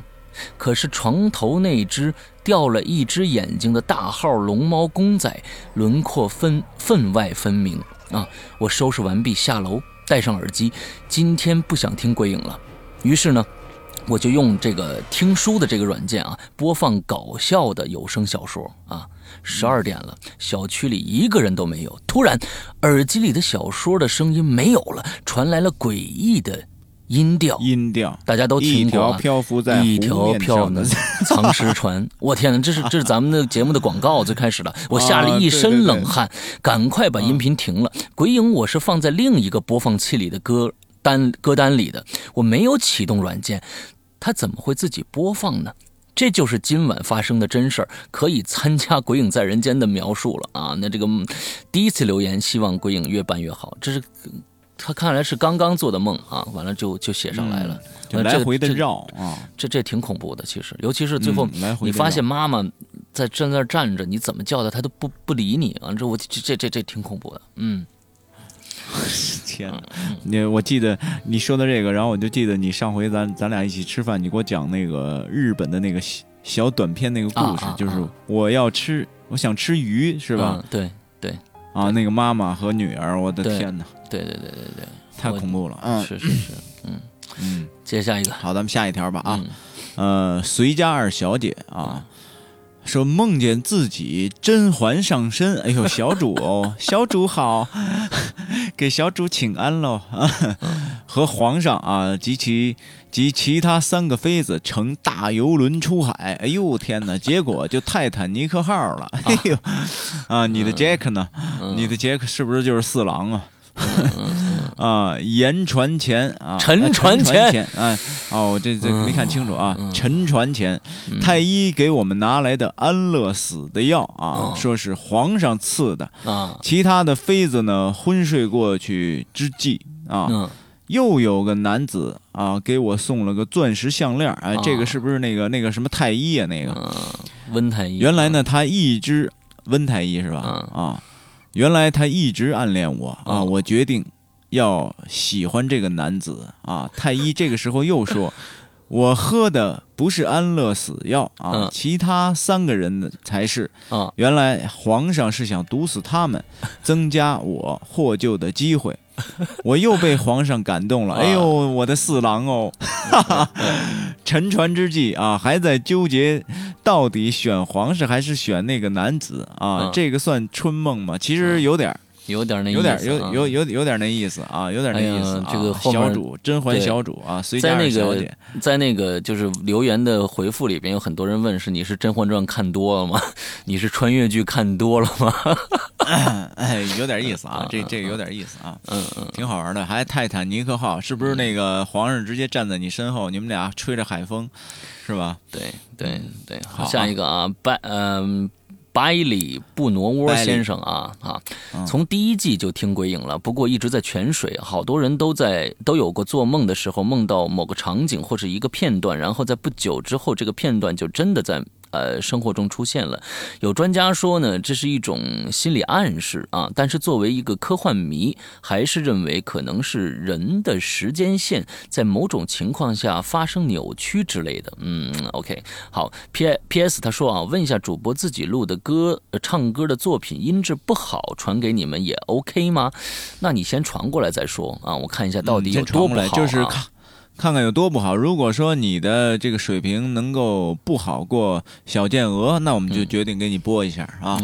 可是床头那只掉了一只眼睛的大号龙猫公仔，轮廓分分外分明啊！我收拾完毕，下楼，戴上耳机。今天不想听鬼影了，于是呢。我就用这个听书的这个软件啊，播放搞笑的有声小说啊。十二点了，小区里一个人都没有。突然，耳机里的小说的声音没有了，传来了诡异的音调。音调，大家都听过。一条漂浮在一条漂的 藏尸船。我天哪，这是这是咱们的节目的广告，最开始的。我吓了一身冷汗，赶快把音频停了。鬼影我是放在另一个播放器里的歌单歌单里的，我没有启动软件。他怎么会自己播放呢？这就是今晚发生的真事儿，可以参加《鬼影在人间》的描述了啊！那这个第一次留言，希望鬼影越办越好。这是他看来是刚刚做的梦啊，完了就就写上来了，就来回的绕啊，这这挺恐怖的，其实，尤其是最后你发现妈妈在站那站着，你怎么叫她，她都不不理你啊！这我这这这这挺恐怖的，嗯。天，你我记得你说的这个，然后我就记得你上回咱咱俩一起吃饭，你给我讲那个日本的那个小短片那个故事，就是我要吃，我想吃鱼，是吧？对对。啊，那个妈妈和女儿，我的天哪！对对对对对，太恐怖了。嗯，是是是，嗯。嗯，接下一个，好，咱们下一条吧啊，呃，随家二小姐啊。说梦见自己甄嬛上身，哎呦，小主哦，小主好，给小主请安喽啊！和皇上啊及其及其他三个妃子乘大游轮出海，哎呦天哪！结果就泰坦尼克号了，哎呦啊！你的杰克呢？你的杰克是不是就是四郎啊？啊，言传前啊，沉船前，哎，哦，这这没看清楚啊，沉船前，太医给我们拿来的安乐死的药啊，说是皇上赐的啊，其他的妃子呢昏睡过去之际啊，又有个男子啊给我送了个钻石项链，哎，这个是不是那个那个什么太医啊？那个？温太医，原来呢他一直温太医是吧？啊，原来他一直暗恋我啊，我决定。要喜欢这个男子啊！太医这个时候又说：“ 我喝的不是安乐死药啊，其他三个人的才是啊。原来皇上是想毒死他们，增加我获救的机会。我又被皇上感动了。哎呦，我的四郎哦！沉船之际啊，还在纠结到底选皇上还是选那个男子啊？这个算春梦吗？其实有点儿。”有点那有点有有有有点那意思啊，有点那意思。这个小主甄嬛小主啊，随家小姐，在那个就是留言的回复里边，有很多人问是你是《甄嬛传》看多了吗？你是穿越剧看多了吗？哎，有点意思啊，这这个有点意思啊，嗯嗯，挺好玩的。还泰坦尼克号是不是那个皇上直接站在你身后，你们俩吹着海风，是吧？对对对，好，下一个啊，拜嗯。百里不挪窝先生啊啊嗯，从第一季就听鬼影了，不过一直在泉水，好多人都在都有过做梦的时候，梦到某个场景或是一个片段，然后在不久之后，这个片段就真的在。呃，生活中出现了，有专家说呢，这是一种心理暗示啊。但是作为一个科幻迷，还是认为可能是人的时间线在某种情况下发生扭曲之类的。嗯，OK，好。P P S 他说啊，问一下主播自己录的歌、唱歌的作品音质不好，传给你们也 OK 吗？那你先传过来再说啊，我看一下到底有，多不好、啊看看看有多不好。如果说你的这个水平能够不好过小贱鹅，那我们就决定给你播一下啊。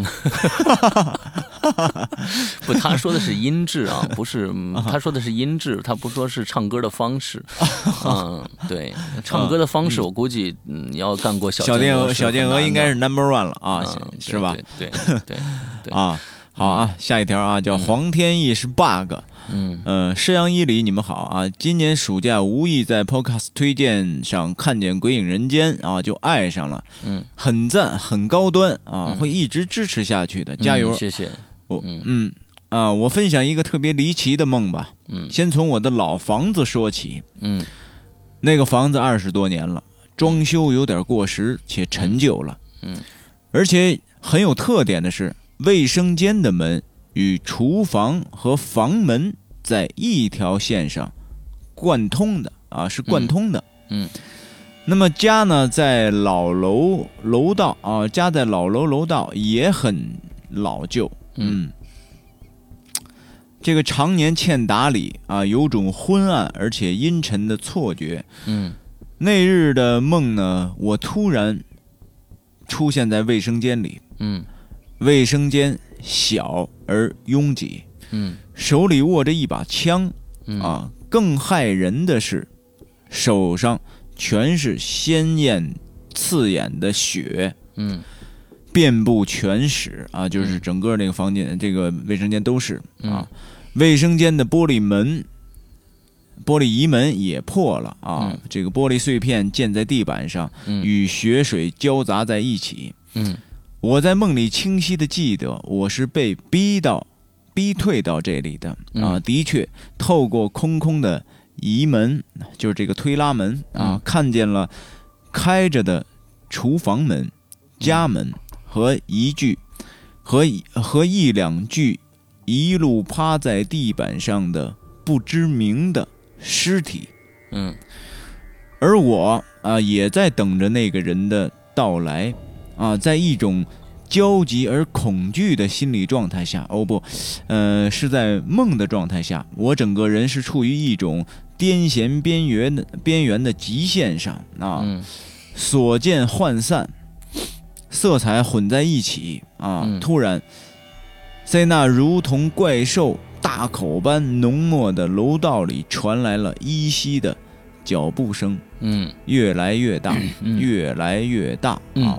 不，他说的是音质啊，不是，嗯他说的是音质，他不说是唱歌的方式。嗯，对，唱歌的方式，我估计嗯，你要干过小小健鹅，小健很难的鹅应该是 number one 了啊，嗯是吧？？对对对对，啊，好啊，下一条啊，叫黄天意是 bug。嗯呃，山羊伊里，你们好啊！今年暑假无意在 Podcast 推荐上看见《鬼影人间》啊，就爱上了，嗯，很赞，很高端啊，嗯会一直支持下去的，加油！嗯谢谢。我嗯嗯啊，我分享一个特别离奇的梦吧。嗯先从我的老房子说起，嗯那个房子二十多年了，装修有点过时且陈旧了。嗯，而且很有特点的是，卫生间的门与厨房和房门在一条线上贯通的啊，是贯通的。嗯那么家呢，在老楼楼道啊，家在老楼楼道也很老旧。嗯嗯，这个常年欠打理啊，有种昏暗而且阴沉的错觉。嗯那日的梦呢，我突然出现在卫生间里，嗯卫生间小而拥挤，嗯手里握着一把枪嗯啊。更骇人的是，手上全是鲜艳刺眼的血。嗯遍布全室啊，就是嗯整个那个房间、这个卫生间都是啊嗯。卫生间的玻璃门、玻璃移门也破了啊，嗯这个玻璃碎片溅在地板上，嗯与血水交杂在一起。嗯我在梦里清晰的记得，我是被逼到、逼退到这里的。啊。嗯的确，透过空空的移门，就是这个推拉门啊，嗯。看见了开着的厨房门、家门和一具和一和一两具一路趴在地板上的不知名的尸体。嗯。而我啊，也在等着那个人的到来啊，在一种焦急而恐惧的心理状态下，哦不，呃，是在梦的状态下，我整个人是处于一种癫痫边缘的边缘的极限上啊，嗯所见涣散，色彩混在一起啊！嗯突然，在那如同怪兽大口般浓墨的楼道里传来了依稀的脚步声，嗯越来越大，嗯越来越大嗯啊！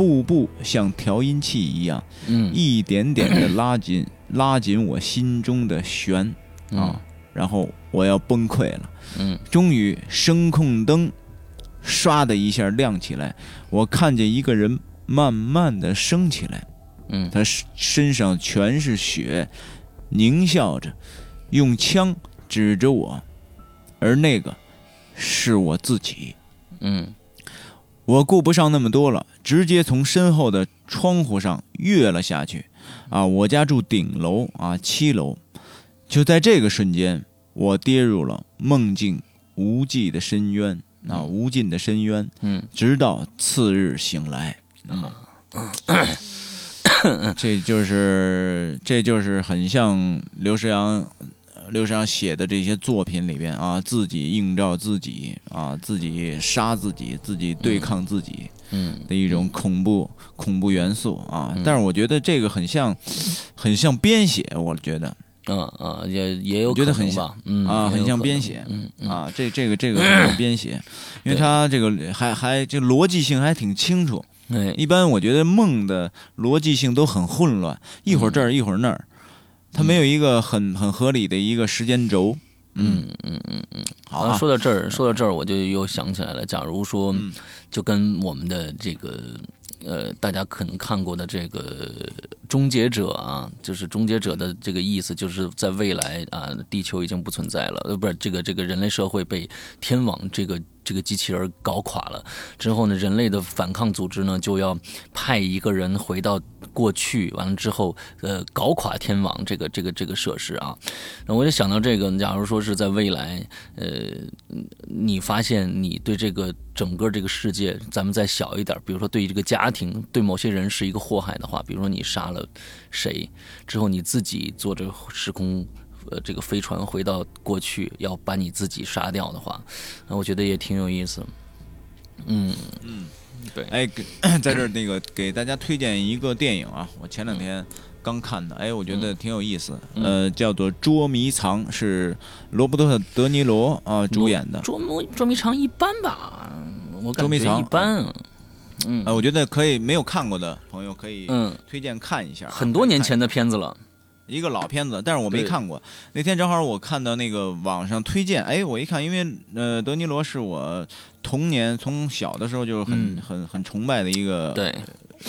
步步像调音器一样，嗯一点点的拉紧 拉紧我心中的弦啊！然后我要崩溃了。嗯终于声控灯唰的一下亮起来，我看见一个人慢慢的升起来，嗯他身身上全是血，狞笑着，用枪指着我，而那个是我自己。嗯我顾不上那么多了，直接从身后的窗户上跃了下去。啊，我家住顶楼啊，七楼。就在这个瞬间，我跌入了梦境无际的深渊啊，无尽的深渊。嗯直到次日醒来。这就是这就是很像刘诗阳，呃刘诗阳写的这些作品里边啊，自己映照自己啊，自己杀自己，自己对抗自己嗯的一种恐怖恐怖元素啊嗯。但是我觉得这个很像，很像编写，我觉得嗯嗯，也也有我觉得很可能吧，嗯啊，很像编写。嗯嗯啊，这这个这个很像编写，因为对它这个还还这逻辑性还挺清楚。哎一般我觉得梦的逻辑性都很混乱，一会儿这儿一会儿那儿，它没有一个很很合理的一个时间轴。嗯嗯嗯嗯。好啊，说到这儿，说到这儿，我就又想起来了。假如说，嗯就跟我们的这个呃，大家可能看过的这个终结者啊，就是终结者的这个意思，就是在未来啊，地球已经不存在了，呃，不是这个这个人类社会被天网这个这个机器人搞垮了之后呢，人类的反抗组织呢就要派一个人回到过去，完了之后呃搞垮天网这个这个这个设施啊。那我就想到这个，假如说是在未来，呃，你发现你对这个整个这个世界，咱们再小一点，比如说对于这个家庭，对某些人是一个祸害的话，比如说你杀了谁之后，你自己坐着时空呃这个飞船回到过去，要把你自己杀掉的话，那我觉得也挺有意思。嗯嗯，对，哎，给 在这儿那个给大家推荐一个电影啊，我前两天刚看的，哎，我觉得挺有意思，呃，叫做《捉迷藏》，是罗伯特·德尼罗啊主演的。捉迷捉迷藏一般吧，我感捉迷藏觉一般。嗯呃，我觉得可以，没有看过的朋友可以嗯，推荐看一下啊，很多年前的的片子了。一个老片子，但是我没看过。那天正好我看到那个网上推荐，哎，我一看，因为呃，德尼罗是我童年从小的时候就很、嗯。很很崇拜的一个对。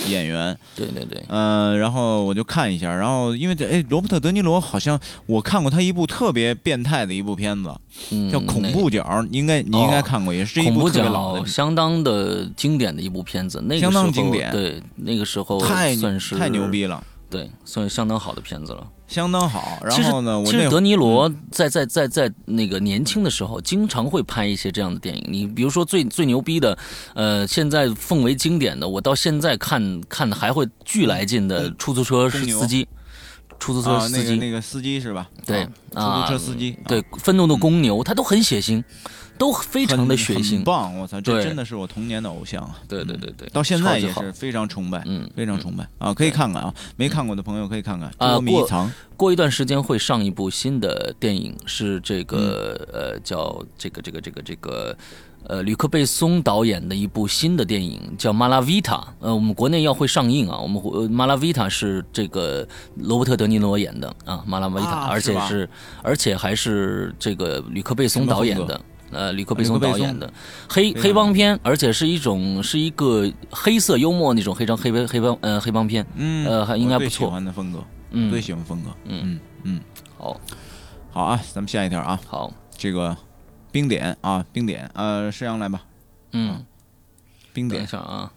演员，对对对，呃，然后我就看一下，然后因为这哎，罗伯特·德尼罗好像我看过他一部特别变态的一部片子，嗯，叫《恐怖角》，应该你应该哦看过，也是一部特别老的，相当的经典的一部片子，那个相当经典对，那个时候太算是太牛，逼了，对，算是相当好的片子了。相当好。然后呢，我那其实德尼罗在在在在那个年轻的时候，经常会拍一些这样的电影。你比如说最最牛逼的，呃，现在奉为经典的，我到现在看看还会巨来劲的出租车司机，出租车啊，司机，那个那个司机是吧？对出租车司机，对啊，愤怒的公牛，他都很血腥，都非常的血很腥。棒！我操，这真的是我童年的偶像啊！对对对对，到现在也是非常崇拜，嗯，非常崇拜啊！可以看看啊，没看过的朋友可以看看《啊捉迷过藏》。过一段时间会上一部新的电影，是这个、嗯呃叫这个这个这个这个呃吕克贝松导演的一部新的电影，叫《马拉维塔》。呃，我们国内要会上映啊。我们呃马拉维塔是这个罗伯特·德尼罗演的啊，马拉维塔，啊而且是是而且还是这个吕克贝松导演的。呃，吕克贝松导演的黑黑帮片，而且是一种是一个黑色幽默那种黑帮黑帮黑帮呃黑帮片，嗯，呃还应该我最喜不错欢的风格，嗯最，喜欢风格。嗯嗯嗯，好，好啊，咱们下一条啊，好，这个冰点啊，冰点，呃，石阳来吧，嗯。冰点。下啊，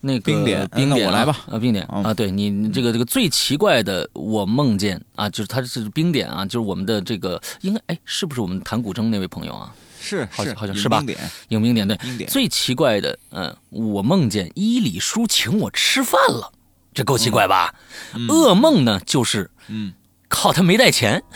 那个冰点冰点啊我来吧啊，冰点嗯啊，对你你这个这个最奇怪的，我梦见啊，就是它是冰点啊，就是我们的这个应该哎，是不是我们弹古筝那位朋友啊？是好是引好像是吧冰点，影冰点对。最奇怪的，嗯，我梦见伊里叔请我吃饭了，这够奇怪吧？嗯噩梦呢，就是嗯，靠他没带钱。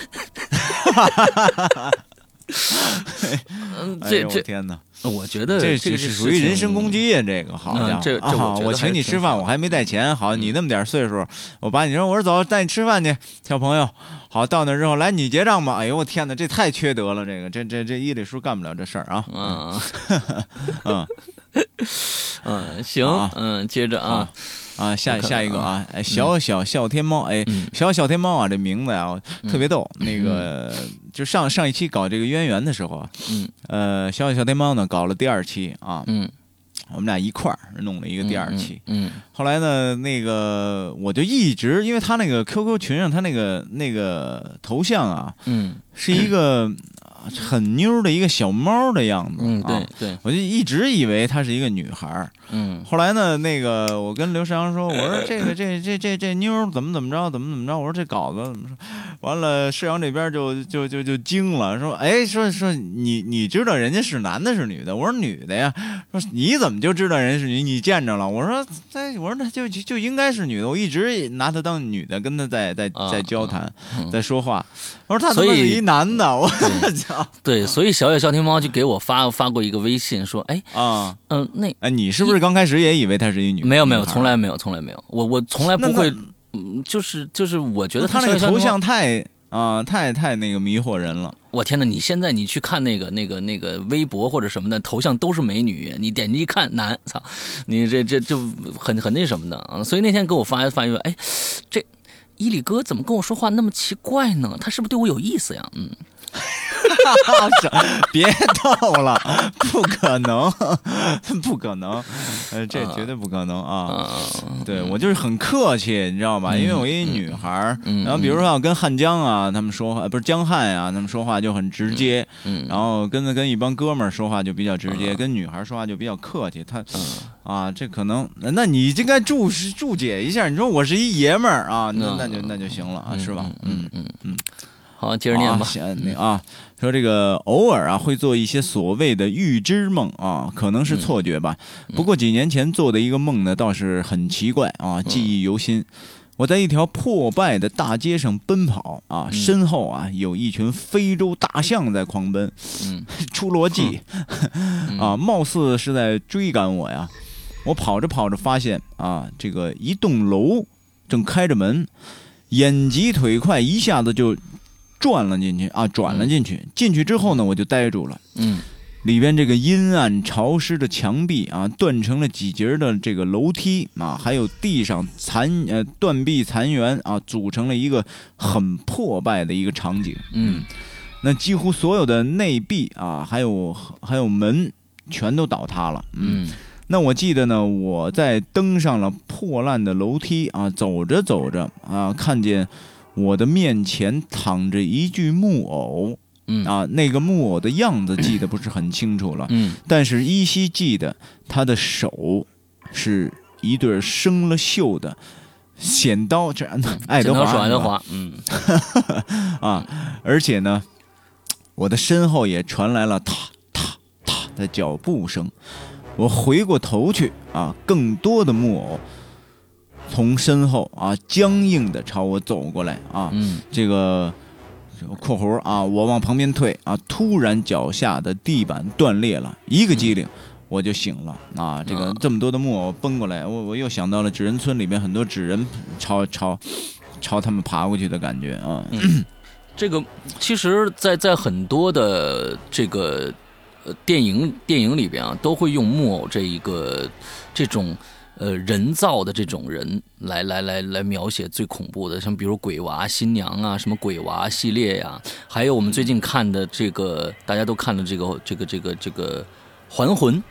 这这，天哪，我觉得这这是属于人身攻。击呀！这个好家伙，嗯这这我请你吃饭，我还没带钱。好，嗯你那么点岁数，我把你说，我说走，带你吃饭去，小朋友。好，到那之后，来你结账吧。哎呦我天哪，这太缺德了！这个，这这这伊里叔干不了这事儿啊。嗯 嗯 嗯，行啊，嗯，接着啊，啊，下下一个啊，哎小小笑天猫，哎，嗯。小小天猫啊，这名字呀嗯特别逗。那个就上上一期搞这个渊源的时候啊，嗯。呃，小小小天猫呢搞了第二期啊，嗯，我们俩一块儿弄了一个第二期。嗯，后来呢，那个我就一直，因为他那个 QQ 群上他那个那个头像啊，嗯。是一个很妞的一个小猫的样子，嗯，啊对，对，我就一直以为她是一个女孩儿。嗯后来呢，那个我跟刘世阳说，我说这个这这这这妞儿怎么怎么着，怎么怎么着，我说这稿子怎么说？完了，世阳这边就就就就惊了，说，哎，说说你你知道人家是男的是女的？我说女的呀。说你怎么就知道人家是女？你见着了？我说在，我说那就就就应该是女的，我一直拿她当女的，跟她在在啊在交谈，嗯在说话。我说他他所以妈是一男的，我操对，所以小野笑天猫就给我发发过一个微信说，哎，啊！嗯，那哎，你是不是刚开始也以为他是一女？没有没有，从来没有，从来没有，我我从来不会，嗯，就是就是，我觉得他那个头像太啊、太太那个迷惑人了。我天呐，你现在你去看那个那个那个微博或者什么的，头像都是美女，你点击一看男，操，你这这就很很那什么的啊。所以那天给我发发一个，哎，这伊里哥怎么跟我说话那么奇怪呢？他是不是对我有意思呀？嗯，别逗了，不可能，不可能，呃，这绝对不可能啊！对我就是很客气，你知道吧？因为我一女孩儿，然后比如说要跟汉江啊他们说话，不是江汉啊他们说话就很直接，然后跟跟一帮哥们儿说话就比较直接，跟女孩说话就比较客气。他啊，这可能，那你应该注注解一下，你说我是一爷们儿啊，那那就那就行了啊，是吧？嗯嗯嗯。好，接着念吧。那啊，说这个偶尔啊会做一些所谓的预知梦啊，可能是错觉吧。不过几年前做的一个梦呢，倒是很奇怪啊，记忆犹新。我在一条破败的大街上奔跑啊，身后啊有一群非洲大象在狂奔，嗯，侏罗纪啊，貌似是在追赶我呀。我跑着跑着发现啊，这个一栋楼正开着门，眼疾腿快，一下子就。转了进去啊，转了进去。进去之后呢，我就呆住了。嗯，里边这个阴暗潮湿的墙壁啊，断成了几节的这个楼梯啊，还有地上残呃断壁残垣啊，组成了一个很破败的一个场景。嗯，那几乎所有的内壁啊，还有还有门，全都倒塌了。嗯，那我记得呢，我在登上了破烂的楼梯啊，走着走着啊，看见。我的面前躺着一具木偶，嗯。啊，那个木偶的样子记得不是很清楚了，嗯，但是依稀记得他的手是一对生了锈的剪刀，这爱德华，爱德华，嗯，啊，而且呢，我的身后也传来了踏踏踏的脚步声，我回过头去啊，更多的木偶。从身后啊，僵硬的朝我走过来啊，嗯，这个括弧啊，我往旁边退啊，突然脚下的地板断裂了，一个机灵，我就醒了啊。这个这么多的木偶奔过来，我我又想到了纸人村里面很多纸人朝朝朝他们爬过去的感觉啊。这个其实，在在很多的这个呃电影电影里边啊，都会用木偶这一个这种。呃，人造的这种人来来来来描写最恐怖的，像比如鬼娃新娘啊，什么鬼娃系列呀，还有我们最近看的这个，大家都看的这个这个这个这个还魂，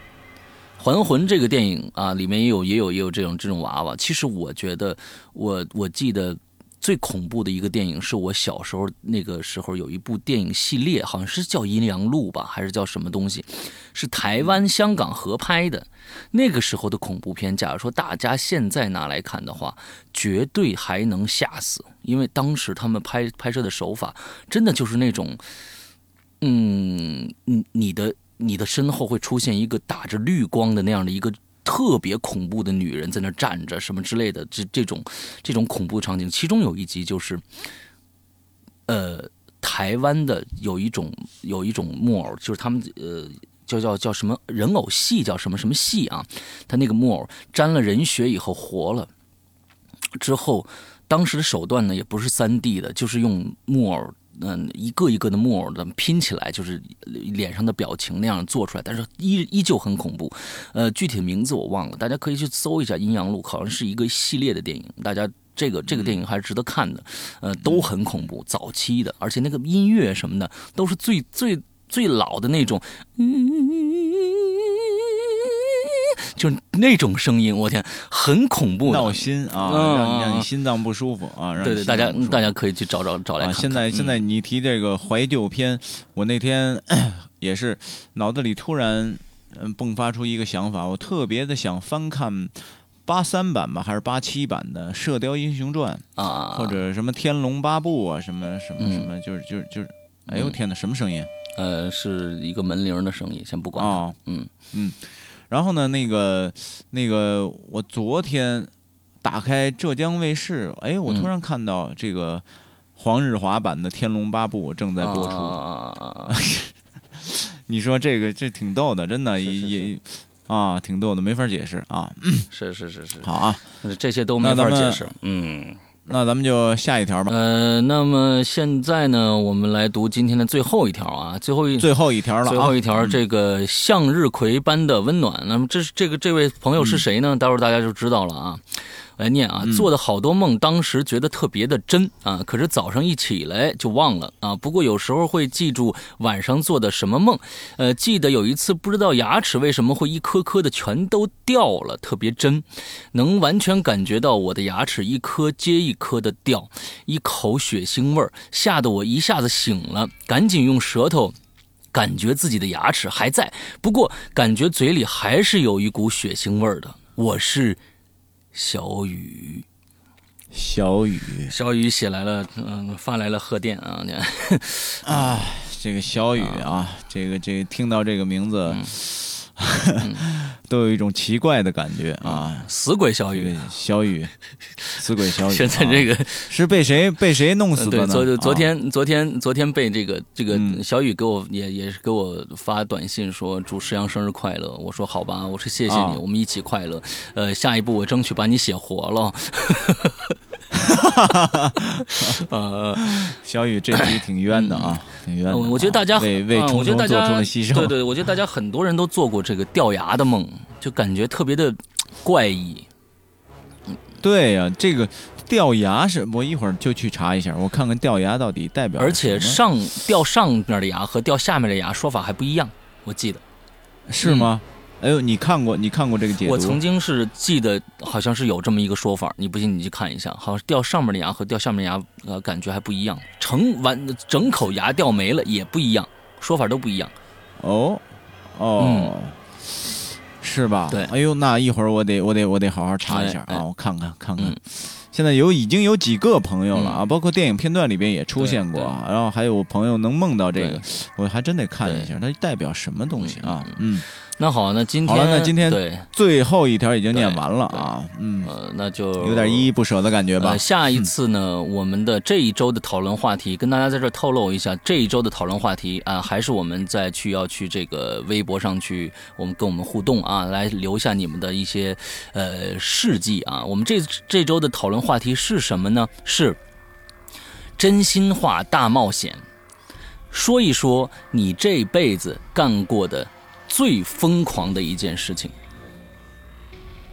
还魂这个电影啊，里面也有也有也有这种这种娃娃。其实我觉得，我我记得。最恐怖的一个电影是我小时候那个时候有一部电影系列，好像是叫《阴阳路》吧，还是叫什么东西？是台湾、香港合拍的。那个时候的恐怖片，假如说大家现在拿来看的话，绝对还能吓死，因为当时他们拍拍摄的手法真的就是那种，嗯，你你的你的身后会出现一个打着绿光的那样的一个。特别恐怖的女人在那站着，什么之类的，这这种这种恐怖场景，其中有一集就是，呃，台湾的有一种有一种木偶，就是他们呃叫叫叫什么人偶戏，叫什么什么戏啊？他那个木偶沾了人血以后活了，之后当时的手段呢也不是三 D 的，就是用木偶。嗯，一个一个的木偶的拼起来，就是脸上的表情那样做出来，但是依依旧很恐怖。呃，具体的名字我忘了，大家可以去搜一下《阴阳路》，好像是一个系列的电影。大家这个这个电影还是值得看的，呃，都很恐怖，早期的，而且那个音乐什么的都是最最最老的那种。就那种声音，我天，很恐怖，闹心啊，让让你心脏不舒服啊。对对，大家大家可以去找找找来看。现在现在你提这个怀旧片，我那天也是脑子里突然嗯迸发出一个想法，我特别的想翻看八三版吧，还是八七版的《射雕英雄传》啊，或者什么《天龙八部》啊，什么什么什么，就是就是就是，哎呦天哪，什么声音？呃，是一个门铃的声音，先不管。啊，嗯。嗯。然后呢，那个那个，我昨天打开浙江卫视，哎，我突然看到这个黄日华版的《天龙八部》正在播出。你说这个这挺逗的，真的也也啊，挺逗的，没法解释啊。是是是是。好啊，这些都没法解释。嗯。那咱们就下一条吧。呃，那么现在呢，我们来读今天的最后一条啊，最后一最后一条了，最后一条这个向日葵般的温暖。那么这是这个这位朋友是谁呢？待会儿大家就知道了啊。来念啊，做的好多梦，当时觉得特别的真啊，可是早上一起来就忘了啊。不过有时候会记住晚上做的什么梦，呃，记得有一次不知道牙齿为什么会一颗颗的全都掉了，特别真，能完全感觉到我的牙齿一颗接一颗的掉，一口血腥味儿，吓得我一下子醒了，赶紧用舌头感觉自己的牙齿还在，不过感觉嘴里还是有一股血腥味儿的。我是。小雨，小雨，小雨写来了，嗯，发来了贺电啊，你。看，啊，这个小雨啊，这个这个听到这个名字。都有一种奇怪的感觉啊！死鬼小雨，小雨，死鬼小雨。现在这个是被谁被谁弄死的呢？昨昨天昨天昨天被这个这个小雨给我也也是给我发短信说祝石阳生日快乐。我说好吧，我说谢谢你，我们一起快乐。呃，下一步我争取把你写活了。哈！呃，小雨这局挺冤的啊，挺冤的。我觉得大家为为我觉得大家对对，我觉得大家很多人都做过这个掉牙的梦，就感觉特别的怪异。对呀，这个掉牙是我一会儿就去查一下，我看看掉牙到底代表。而且上掉上面的牙和掉下面的牙说法还不一样，我记得是吗？哎呦，你看过？你看过这个解读？我曾经是记得，好像是有这么一个说法。你不信，你去看一下。好像掉上面的牙和掉下面牙，呃，感觉还不一样。成完整口牙掉没了也不一样，说法都不一样。哦，哦，是吧？对。哎呦，那一会儿我得，我得，我得好好查一下啊，我看看，看看。现在有已经有几个朋友了啊，包括电影片段里边也出现过啊，然后还有朋友能梦到这个，我还真得看一下，它代表什么东西啊？嗯。那好，那今天好了，那今天对最后一条已经念完了啊，嗯，呃，那就有点依依不舍的感觉吧。下一次呢，我们的这一周的讨论话题，跟大家在这透露一下，这一周的讨论话题啊，还是我们再去要去这个微博上去，我们跟我们互动啊，来留下你们的一些呃事迹啊。我们这这周的讨论话题是什么呢？是真心话大冒险，说一说你这辈子干过的。最疯狂的一件事情，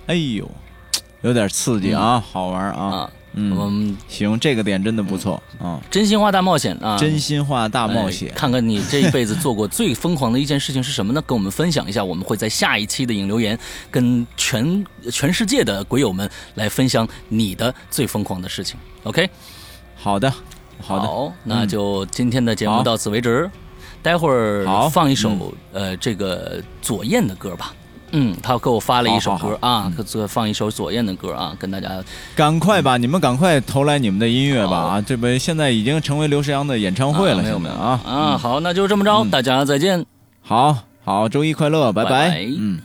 哎呦，有点刺激啊，好玩啊，嗯，行，这个点真的不错啊，真心话大冒险啊，真心话大冒险，看看你这一辈子做过最疯狂的一件事情是什么呢？跟我们分享一下，我们会在下一期的影留言跟全全世界的鬼友们来分享你的最疯狂的事情。OK，好的，好的，那就今天的节目到此为止。待会儿放一首呃这个左燕的歌吧，嗯，他给我发了一首歌啊，这放一首左燕的歌啊，跟大家赶快吧，你们赶快投来你们的音乐吧啊，这不现在已经成为刘诗阳的演唱会了，朋友们啊。啊，好，那就这么着，大家再见，好好周一快乐，拜拜，嗯。